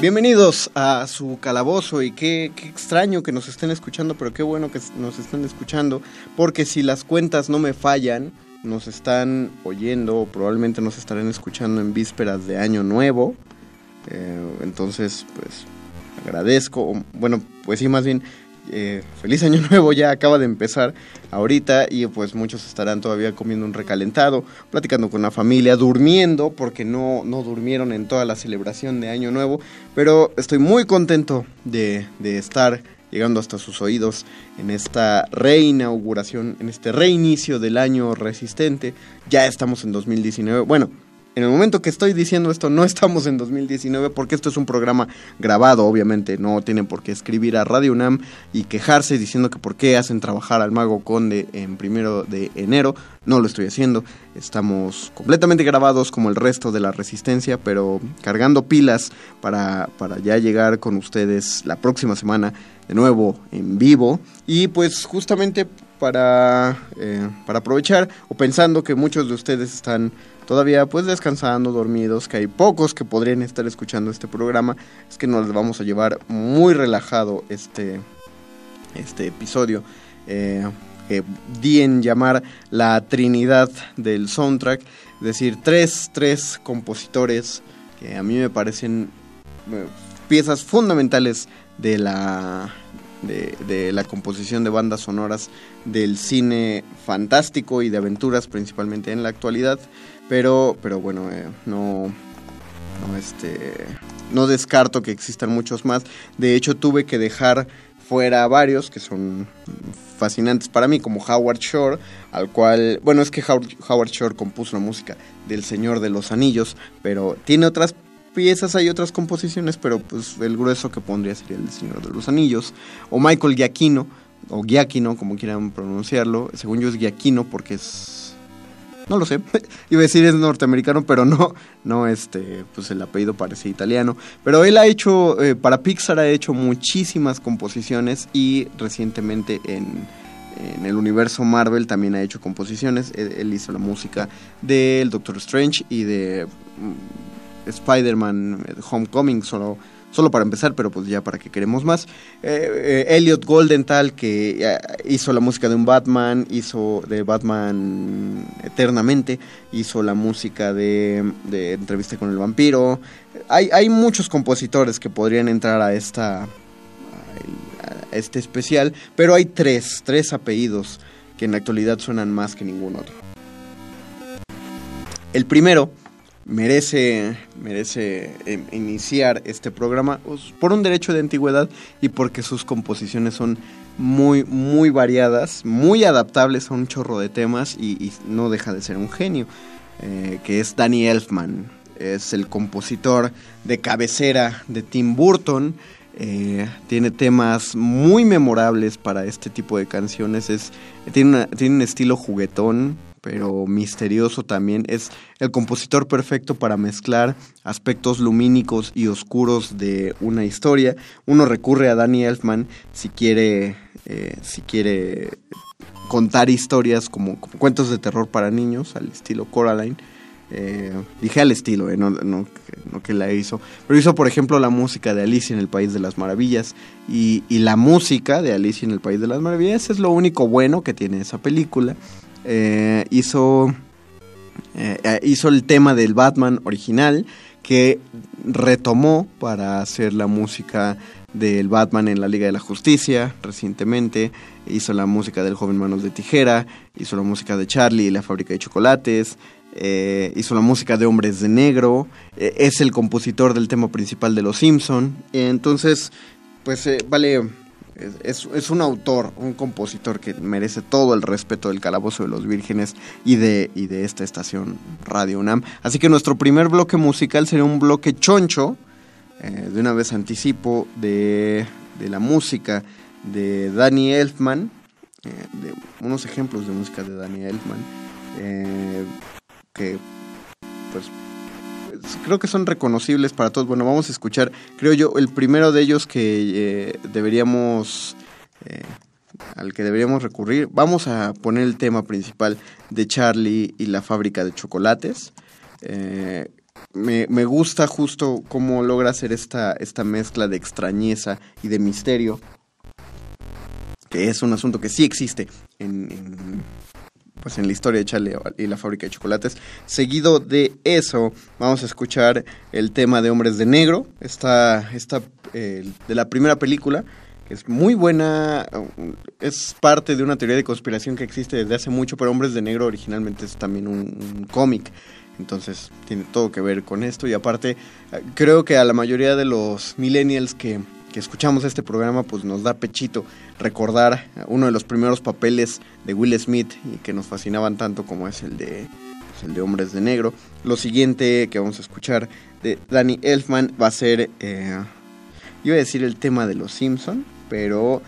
Bienvenidos a su calabozo y qué, qué extraño que nos estén escuchando, pero qué bueno que nos estén escuchando, porque si las cuentas no me fallan, nos están oyendo o probablemente nos estarán escuchando en vísperas de Año Nuevo. Eh, entonces, pues agradezco, bueno, pues sí, más bien, eh, feliz Año Nuevo, ya acaba de empezar ahorita y pues muchos estarán todavía comiendo un recalentado, platicando con la familia, durmiendo porque no, no durmieron en toda la celebración de Año Nuevo, pero estoy muy contento de, de estar llegando hasta sus oídos en esta reinauguración, en este reinicio del año resistente. Ya estamos en 2019. Bueno, en el momento que estoy diciendo esto no estamos en 2019 porque esto es un programa grabado, obviamente, no tienen por qué escribir a Radio UNAM y quejarse diciendo que por qué hacen trabajar al mago conde en primero de enero, no lo estoy haciendo, estamos completamente grabados como el resto de la resistencia, pero cargando pilas para, para ya llegar con ustedes la próxima semana de nuevo en vivo. Y pues justamente para, eh, para aprovechar o pensando que muchos de ustedes están todavía pues descansando, dormidos, que hay pocos que podrían estar escuchando este programa, es que nos vamos a llevar muy relajado este, este episodio. Eh, que di en llamar la Trinidad del soundtrack, es decir, tres, tres compositores que a mí me parecen eh, piezas fundamentales de la, de, de la composición de bandas sonoras del cine fantástico y de aventuras principalmente en la actualidad pero pero bueno eh, no no este no descarto que existan muchos más. De hecho tuve que dejar fuera varios que son fascinantes para mí como Howard Shore al cual bueno es que Howard, Shore compuso la música del Señor de los Anillos pero tiene otras piezas hay otras composiciones pero pues el grueso que pondría sería el del Señor de los Anillos. O Michael Giacchino o Giacchino como quieran pronunciarlo. Según yo es Giacchino porque es no lo sé. Iba a decir es norteamericano, pero no, no, este, pues el apellido parece italiano. Pero él ha hecho, eh, para Pixar ha hecho muchísimas composiciones y recientemente en, en el universo Marvel también ha hecho composiciones. Él, hizo la música del Doctor Strange y de mm, Spider-Man eh, Homecoming, solo solo para empezar, pero pues ya para que queremos más. Eh, eh, Elliot Goldenthal, que eh, hizo la música de un Batman, hizo de Batman Eternamente, hizo la música de, de Entrevista con el Vampiro. Hay, muchos compositores que podrían entrar a esta a este especial, pero hay tres, tres apellidos que en la actualidad suenan más que ningún otro. El primero merece, merece eh, iniciar este programa pues, por un derecho de antigüedad y porque sus composiciones son muy, muy variadas, muy adaptables a un chorro de temas y, no deja de ser un genio, eh, que es Danny Elfman. Es el compositor de cabecera de Tim Burton. Eh, tiene temas muy memorables para este tipo de canciones. Es, tiene, una- tiene un estilo juguetón, pero misterioso también. Es el compositor perfecto para mezclar aspectos lumínicos y oscuros de una historia. Uno recurre a Danny Elfman si quiere, eh, si quiere contar historias como, cuentos de terror para niños, al estilo Coraline. Eh, dije al estilo, eh, no, no no que la hizo. Pero hizo, por ejemplo, la música de Alicia en el País de las Maravillas. Y, y la música de Alicia en el País de las Maravillas es lo único bueno que tiene esa película. Eh, hizo, eh, eh, hizo el tema del Batman original que retomó para hacer la música del Batman en la Liga de la Justicia recientemente, hizo la música del joven Manos de Tijera, hizo la música de Charlie y la fábrica de chocolates, hizo la música de Hombres de Negro, es el compositor del tema principal de Los Simpson, entonces pues vale, es, es un autor, un compositor que merece todo el respeto del Calabozo de los Vírgenes y de, y de esta estación Radio UNAM. Así que nuestro primer bloque musical sería un bloque choncho, eh, de una vez anticipo, de, de la música de Danny Elfman, eh, de unos ejemplos de música de Danny Elfman, eh, que pues pues, creo que son reconocibles para todos. Bueno, vamos a escuchar, creo yo, el primero de ellos que eh, deberíamos, eh, al que deberíamos recurrir. Vamos a poner el tema principal de Charlie y la fábrica de chocolates. Eh, me, me gusta justo cómo logra hacer esta, esta mezcla de extrañeza y de misterio, que es un asunto que sí existe en, en, pues en la historia de Charlie y la fábrica de chocolates. Seguido de eso, vamos a escuchar el tema de Hombres de Negro, esta, esta eh, de la primera película, que es muy buena, uh, es parte de una teoría de conspiración que existe desde hace mucho, pero Hombres de Negro originalmente es también un, un cómic. Entonces tiene todo que ver con esto y aparte eh, creo que a la mayoría de los millennials que, que escuchamos este programa pues nos da pechito recordar uno de los primeros papeles de Will Smith y que nos fascinaban tanto como es el de pues, el de Hombres de Negro. Lo siguiente que vamos a escuchar de Danny Elfman va a ser, eh, iba a decir el tema de Los Simpson, pero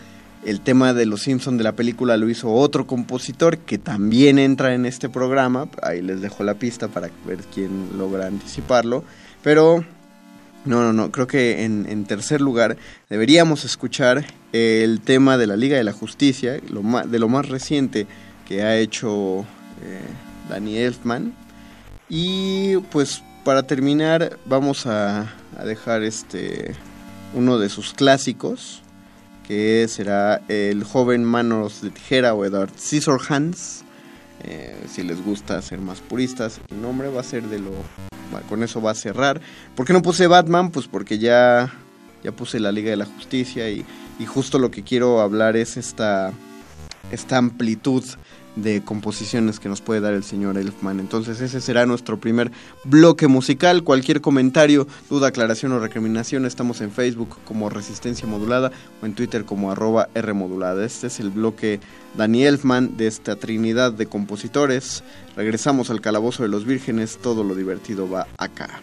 el tema de Los Simpson de la película lo hizo otro compositor que también entra en este programa. Ahí les dejo la pista para ver quién logra anticiparlo. Pero no, no, no. Creo que en, tercer lugar deberíamos escuchar el tema de la Liga de la Justicia, de lo más reciente que ha hecho eh, Danny Elfman. Y pues para terminar vamos a, a dejar este uno de sus clásicos que será el joven Manos de Tijera o Edward Scissorhands. Eh, si les gusta ser más puristas, el nombre va a ser de lo. Con eso va a cerrar. ¿Por qué no puse Batman? Pues porque ya, ya puse la Liga de la Justicia y, y justo lo que quiero hablar es esta, esta amplitud de composiciones que nos puede dar el señor Elfman. Entonces ese será nuestro primer bloque musical. Cualquier comentario, duda, aclaración o recriminación, estamos en Facebook como Resistencia Modulada o en Twitter como arroba R Modulada. Este es el bloque Dani Elfman de esta trinidad de compositores. Regresamos al Calabozo de los Vírgenes, todo lo divertido va acá.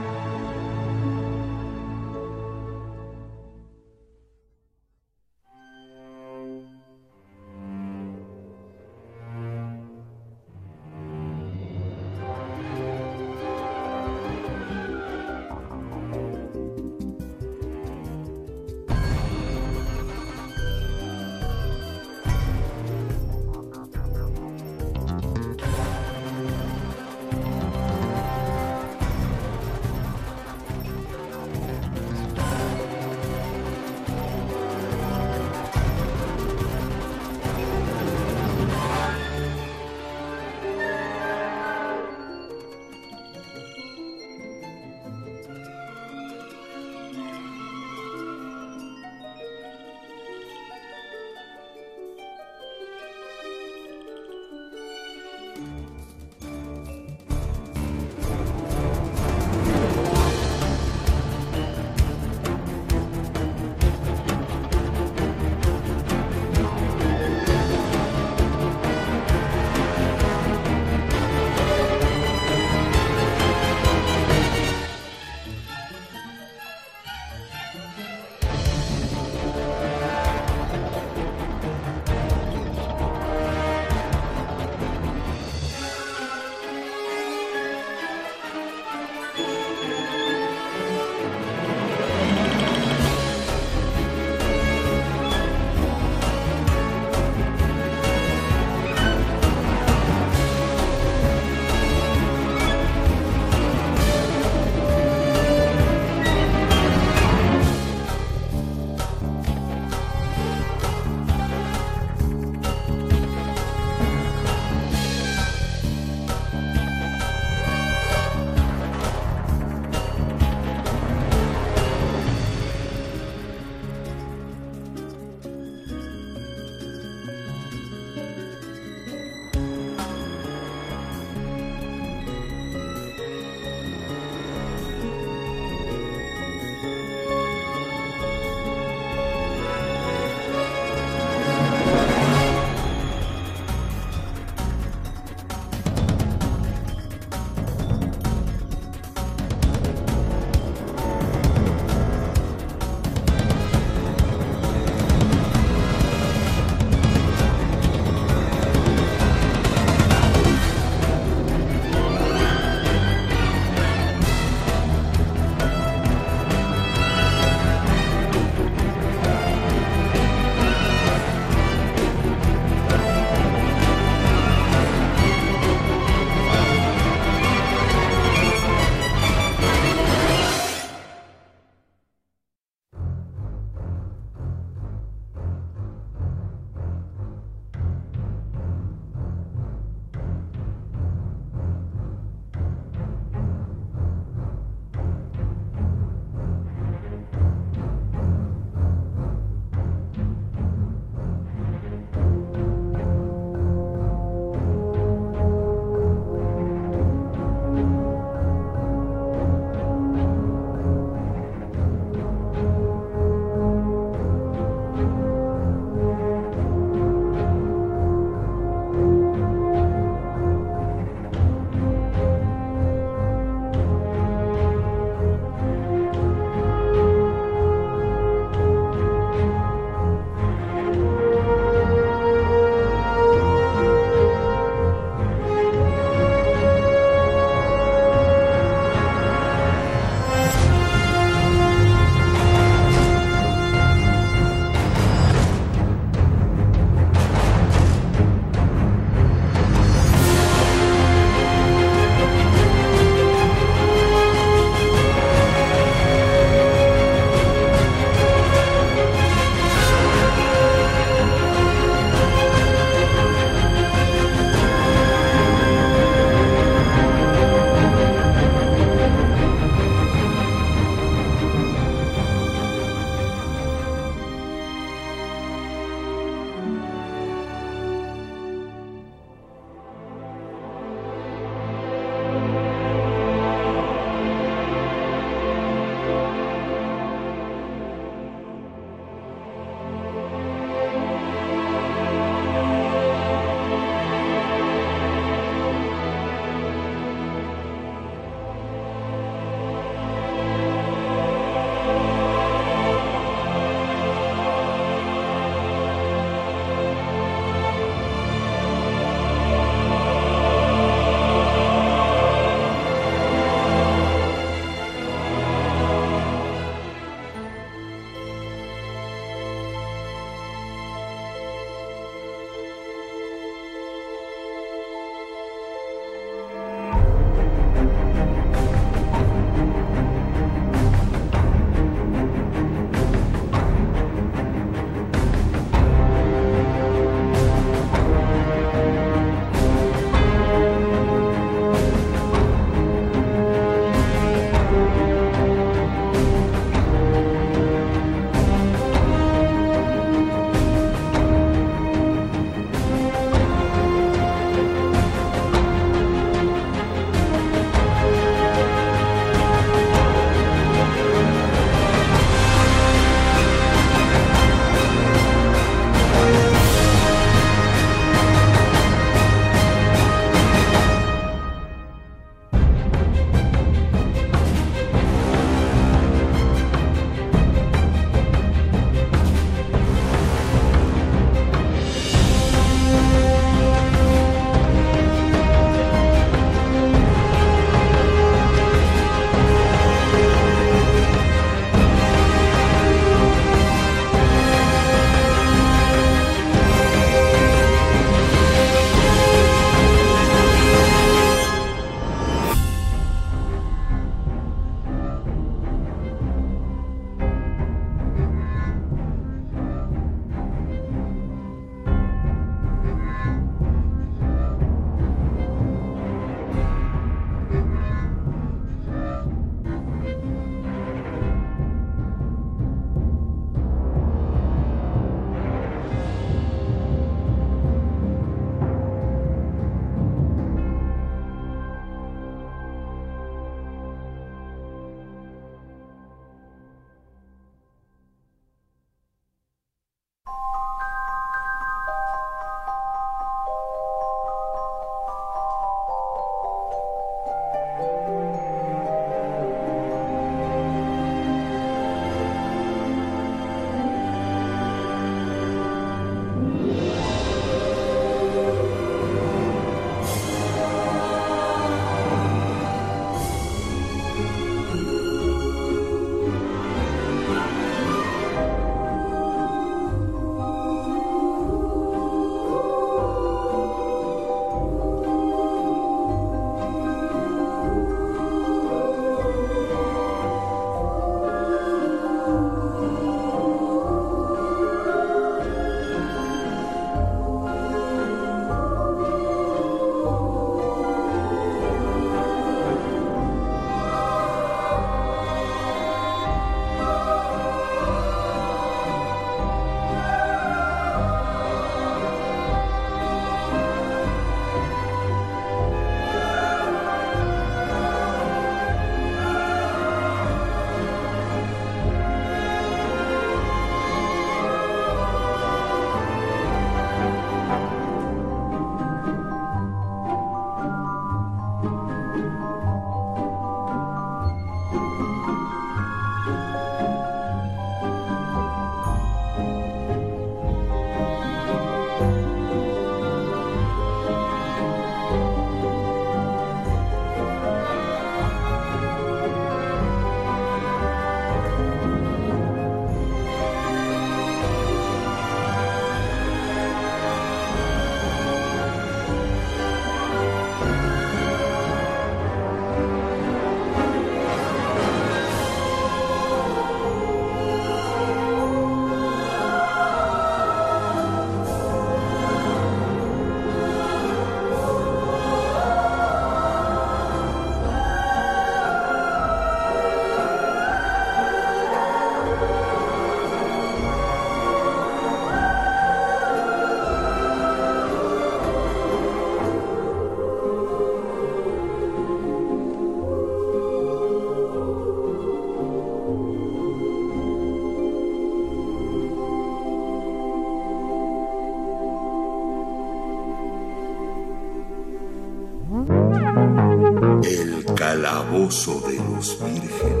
Calabozo de los Vírgenes.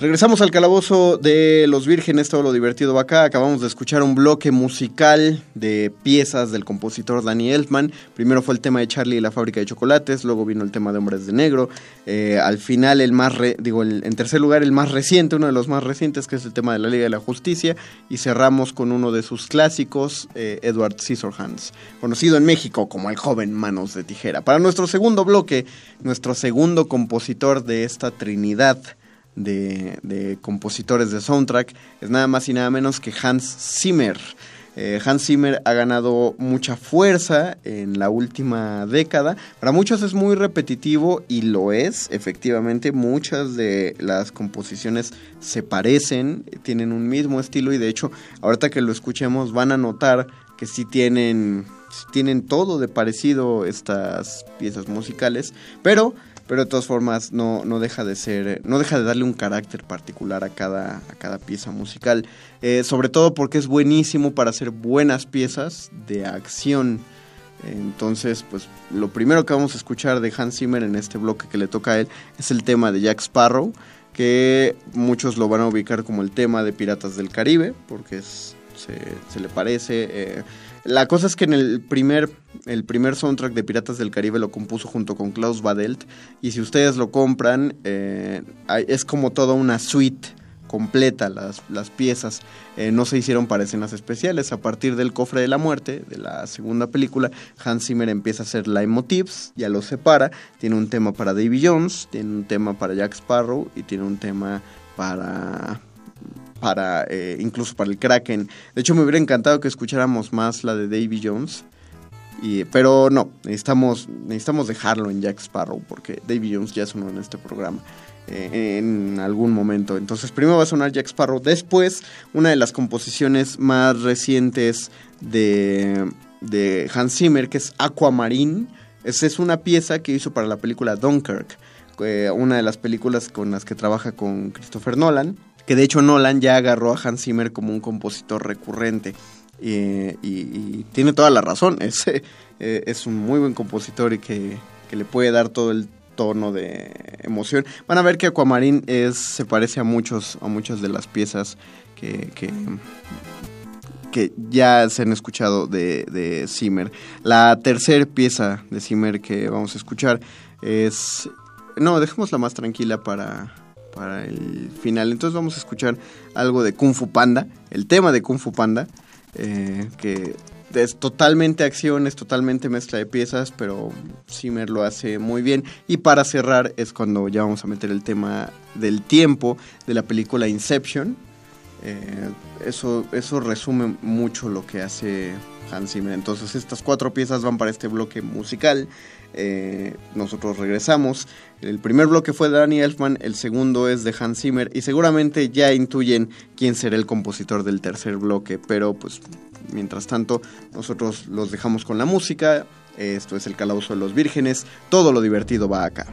Regresamos al calabozo de los vírgenes, todo lo divertido acá. Acabamos de escuchar un bloque musical de piezas del compositor Danny Elfman. Primero fue el tema de Charlie y la fábrica de chocolates, luego vino el tema de Hombres de Negro. Eh, al final, el más, re- digo, el- en tercer lugar, el más reciente, uno de los más recientes, que es el tema de la Liga de la Justicia. Y cerramos con uno de sus clásicos, eh, Edward Scissorhands, conocido en México como el joven Manos de Tijera. Para nuestro segundo bloque, nuestro segundo compositor de esta trinidad de, de compositores de soundtrack es nada más y nada menos que Hans Zimmer. Eh, Hans Zimmer ha ganado mucha fuerza en la última década. Para muchos es muy repetitivo y lo es, efectivamente. Muchas de las composiciones se parecen, tienen un mismo estilo y de hecho, ahorita que lo escuchemos van a notar que sí tienen, tienen todo de parecido estas piezas musicales, pero pero de todas formas no, no deja de ser, no deja de darle un carácter particular a cada, a cada pieza musical. Eh, sobre todo porque es buenísimo para hacer buenas piezas de acción. Entonces, pues lo primero que vamos a escuchar de Hans Zimmer en este bloque que le toca a él es el tema de Jack Sparrow, que muchos lo van a ubicar como el tema de Piratas del Caribe, porque es- se, se le parece. eh, la cosa es que en el primer, el primer soundtrack de Piratas del Caribe lo compuso junto con Klaus Badelt. Y si ustedes lo compran, eh, es como toda una suite completa las, las piezas. Eh, no se hicieron para escenas especiales. A partir del Cofre de la Muerte, de la segunda película, Hans Zimmer empieza a hacer leitmotivs, ya los separa. Tiene un tema para Davy Jones, tiene un tema para Jack Sparrow y tiene un tema para para eh, incluso para el Kraken. De hecho, me hubiera encantado que escucháramos más la de Davy Jones. Pero no, necesitamos, necesitamos dejarlo en Jack Sparrow porque Davy Jones ya sonó en este programa eh, en algún momento. Entonces, primero va a sonar Jack Sparrow. Después, una de las composiciones más recientes de, de Hans Zimmer, que es Aquamarine. Esa es una pieza que hizo para la película Dunkirk, eh, una de las películas con las que trabaja con Christopher Nolan que de hecho Nolan ya agarró a Hans Zimmer como un compositor recurrente. Y, y tiene toda la razón, es, eh, es un muy buen compositor y que, que le puede dar todo el tono de emoción. Van a ver que Aquamarine es, se parece a muchos, a muchas de las piezas que, que, que ya se han escuchado de, de Zimmer. La tercera pieza de Zimmer que vamos a escuchar es... No, dejémosla más tranquila para, para el final. Entonces vamos a escuchar algo de Kung Fu Panda, el tema de Kung Fu Panda, eh, que es totalmente acción, es totalmente mezcla de piezas, pero Zimmer lo hace muy bien. Y para cerrar es cuando ya vamos a meter el tema del tiempo de la película Inception. Eh, eso, eso resume mucho lo que hace Hans Zimmer. Entonces estas cuatro piezas van para este bloque musical. Eh, nosotros regresamos. El primer bloque fue de Danny Elfman, el segundo es de Hans Zimmer y seguramente ya intuyen quién será el compositor del tercer bloque, pero pues mientras tanto nosotros los dejamos con la música. Esto es el Calabozo de los Vírgenes. Todo lo divertido va acá.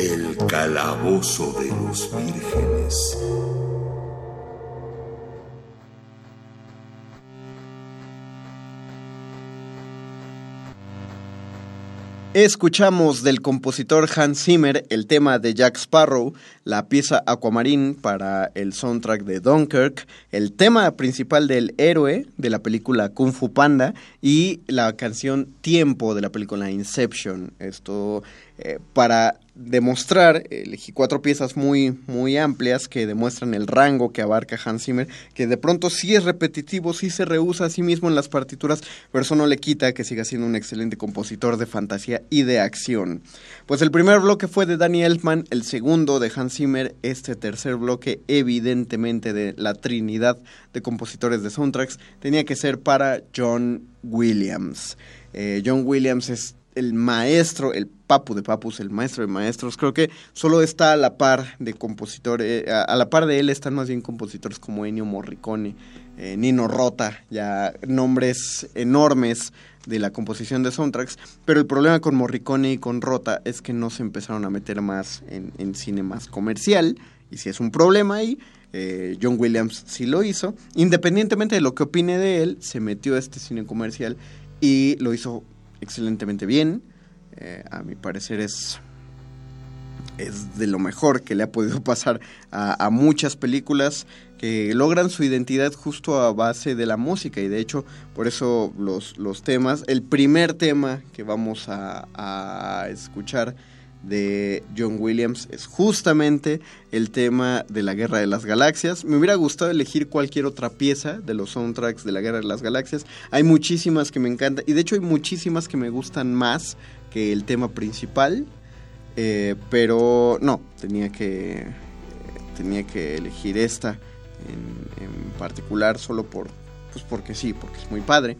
El calabozo de los vírgenes. Escuchamos del compositor Hans Zimmer el tema de Jack Sparrow, la pieza Aquamarine para el soundtrack de Dunkirk, el tema principal del héroe de la película Kung Fu Panda y la canción Tiempo de la película Inception. Esto eh, para demostrar, elegí cuatro piezas muy, muy amplias que demuestran el rango que abarca Hans Zimmer, que de pronto sí es repetitivo, sí se rehúsa a sí mismo en las partituras, pero eso no le quita que siga siendo un excelente compositor de fantasía y de acción. Pues el primer bloque fue de Danny Elfman, el segundo de Hans Zimmer, este tercer bloque evidentemente de la trinidad de compositores de soundtracks, tenía que ser para John Williams. Eh, John Williams es el maestro, el papu de papus, el maestro de maestros. Creo que solo está a la par de compositores, a, a la par de él están más bien compositores como Ennio Morricone, eh, Nino Rota, ya nombres enormes de la composición de soundtracks. Pero el problema con Morricone y con Rota es que no se empezaron a meter más en, en cine más comercial. Y si es un problema ahí, eh, John Williams sí lo hizo. Independientemente de lo que opine de él, se metió a este cine comercial y lo hizo excelentemente bien. Eh, a mi parecer es, es de lo mejor que le ha podido pasar a, muchas películas que logran su identidad justo a base de la música y de hecho por eso los, los temas, el primer tema que vamos a escuchar de John Williams es justamente el tema de la Guerra de las Galaxias. Me hubiera gustado elegir cualquier otra pieza de los soundtracks de la Guerra de las Galaxias. Hay muchísimas que me encantan y de hecho hay muchísimas que me gustan más que el tema principal. Eh, pero no, tenía que, tenía que elegir esta en, particular solo por, pues porque sí, porque es muy padre.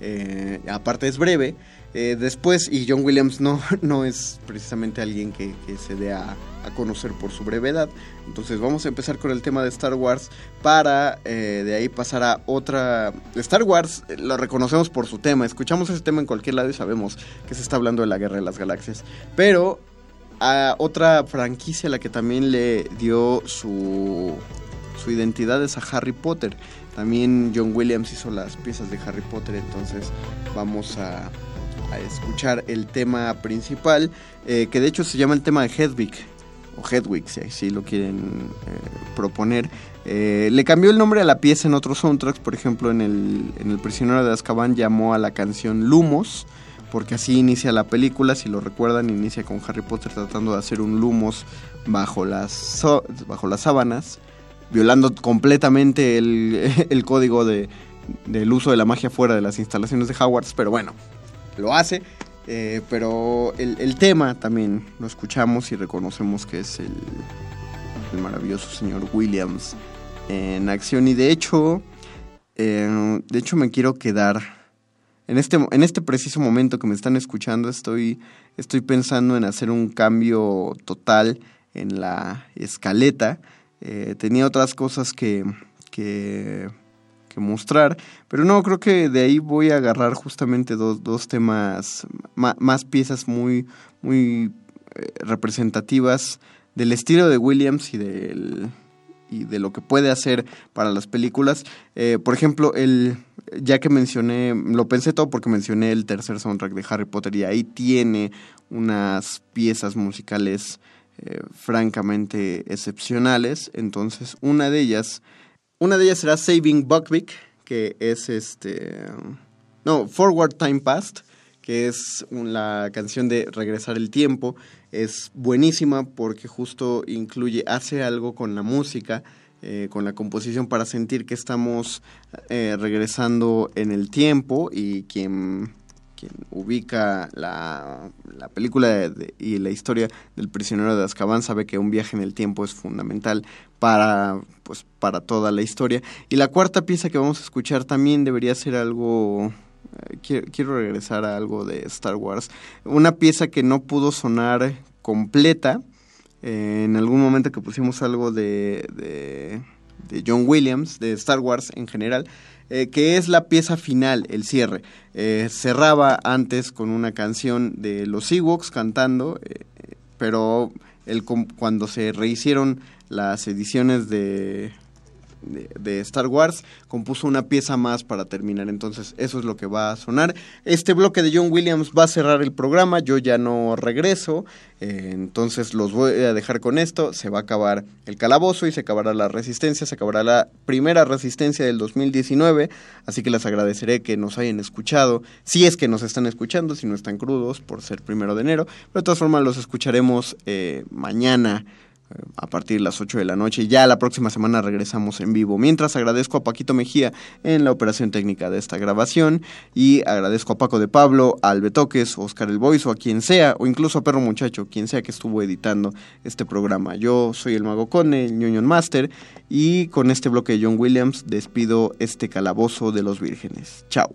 Eh, aparte es breve. Eh, después, y John Williams no, no es precisamente alguien que, se dé a, a, conocer por su brevedad. Entonces vamos a empezar con el tema de Star Wars para eh, de ahí pasar a otra... Star Wars eh, lo reconocemos por su tema. Escuchamos ese tema en cualquier lado y sabemos que se está hablando de la Guerra de las Galaxias. Pero a otra franquicia a la que también le dio su, su identidad es a Harry Potter. También John Williams hizo las piezas de Harry Potter, entonces vamos a, a escuchar el tema principal, eh, que de hecho se llama el tema de Hedwig, o Hedwig, si así lo quieren eh, proponer. Eh, le cambió el nombre a la pieza en otros soundtracks, por ejemplo en el, en el Prisionero de Azkaban llamó a la canción Lumos, porque así inicia la película, si lo recuerdan, inicia con Harry Potter tratando de hacer un Lumos bajo las, bajo las sábanas violando completamente el, el código de, del uso de la magia fuera de las instalaciones de Hogwarts, pero bueno, lo hace. Eh, pero el, tema también lo escuchamos y reconocemos que es el, el maravilloso señor Williams en acción. Y de hecho, eh, de hecho me quiero quedar. En este, en este preciso momento que me están escuchando, estoy, estoy pensando en hacer un cambio total en la escaleta. Eh, tenía otras cosas que, que, que, mostrar, pero no, creo que de ahí voy a agarrar justamente dos, dos temas, más, piezas muy, muy eh, representativas del estilo de Williams y del y de lo que puede hacer para las películas. Eh, por ejemplo, el ya que mencioné, lo pensé todo porque mencioné el tercer soundtrack de Harry Potter y ahí tiene unas piezas musicales eh, francamente excepcionales. Entonces, una de ellas, una de ellas será Saving Buckbeak, que es este, no, Forward Time Past, que es la canción de Regresar el Tiempo. Es buenísima porque justo incluye, hace algo con la música, eh, con la composición para sentir que estamos eh, regresando en el tiempo y quien quien ubica la, la película de, y la historia del prisionero de Azkaban sabe que un viaje en el tiempo es fundamental para, pues, para toda la historia. Y la cuarta pieza que vamos a escuchar también debería ser algo... Eh, quiero, quiero regresar a algo de Star Wars. Una pieza que no pudo sonar completa. Eh, en algún momento que pusimos algo de, de, de John Williams, de Star Wars en general, eh, que es la pieza final, el cierre. Cerraba antes con una canción de los Ewoks cantando, pero com- cuando se rehicieron las ediciones de, Star Wars, compuso una pieza más para terminar. Entonces, eso es lo que va a sonar. Este bloque de John Williams va a cerrar el programa. Yo ya no regreso. eh, entonces, los voy a dejar con esto. Se va a acabar el calabozo y se acabará la resistencia. Se acabará la primera resistencia del 2019. Así que les agradeceré que nos hayan escuchado. Si es que nos están escuchando, si no están crudos por ser primero de enero. Pero de todas formas, los escucharemos eh, mañana a partir de las 8 de la noche. Ya la próxima semana regresamos en vivo. Mientras agradezco a Paquito Mejía en la operación técnica de esta grabación y agradezco a Paco de Pablo, a Albetoques, Oscar El Boiso, a quien sea, o incluso a Perro Muchacho, quien sea que estuvo editando este programa. Yo soy el Mago Cone, el Ñoño Master, y con este bloque de John Williams despido este calabozo de los vírgenes. Chao.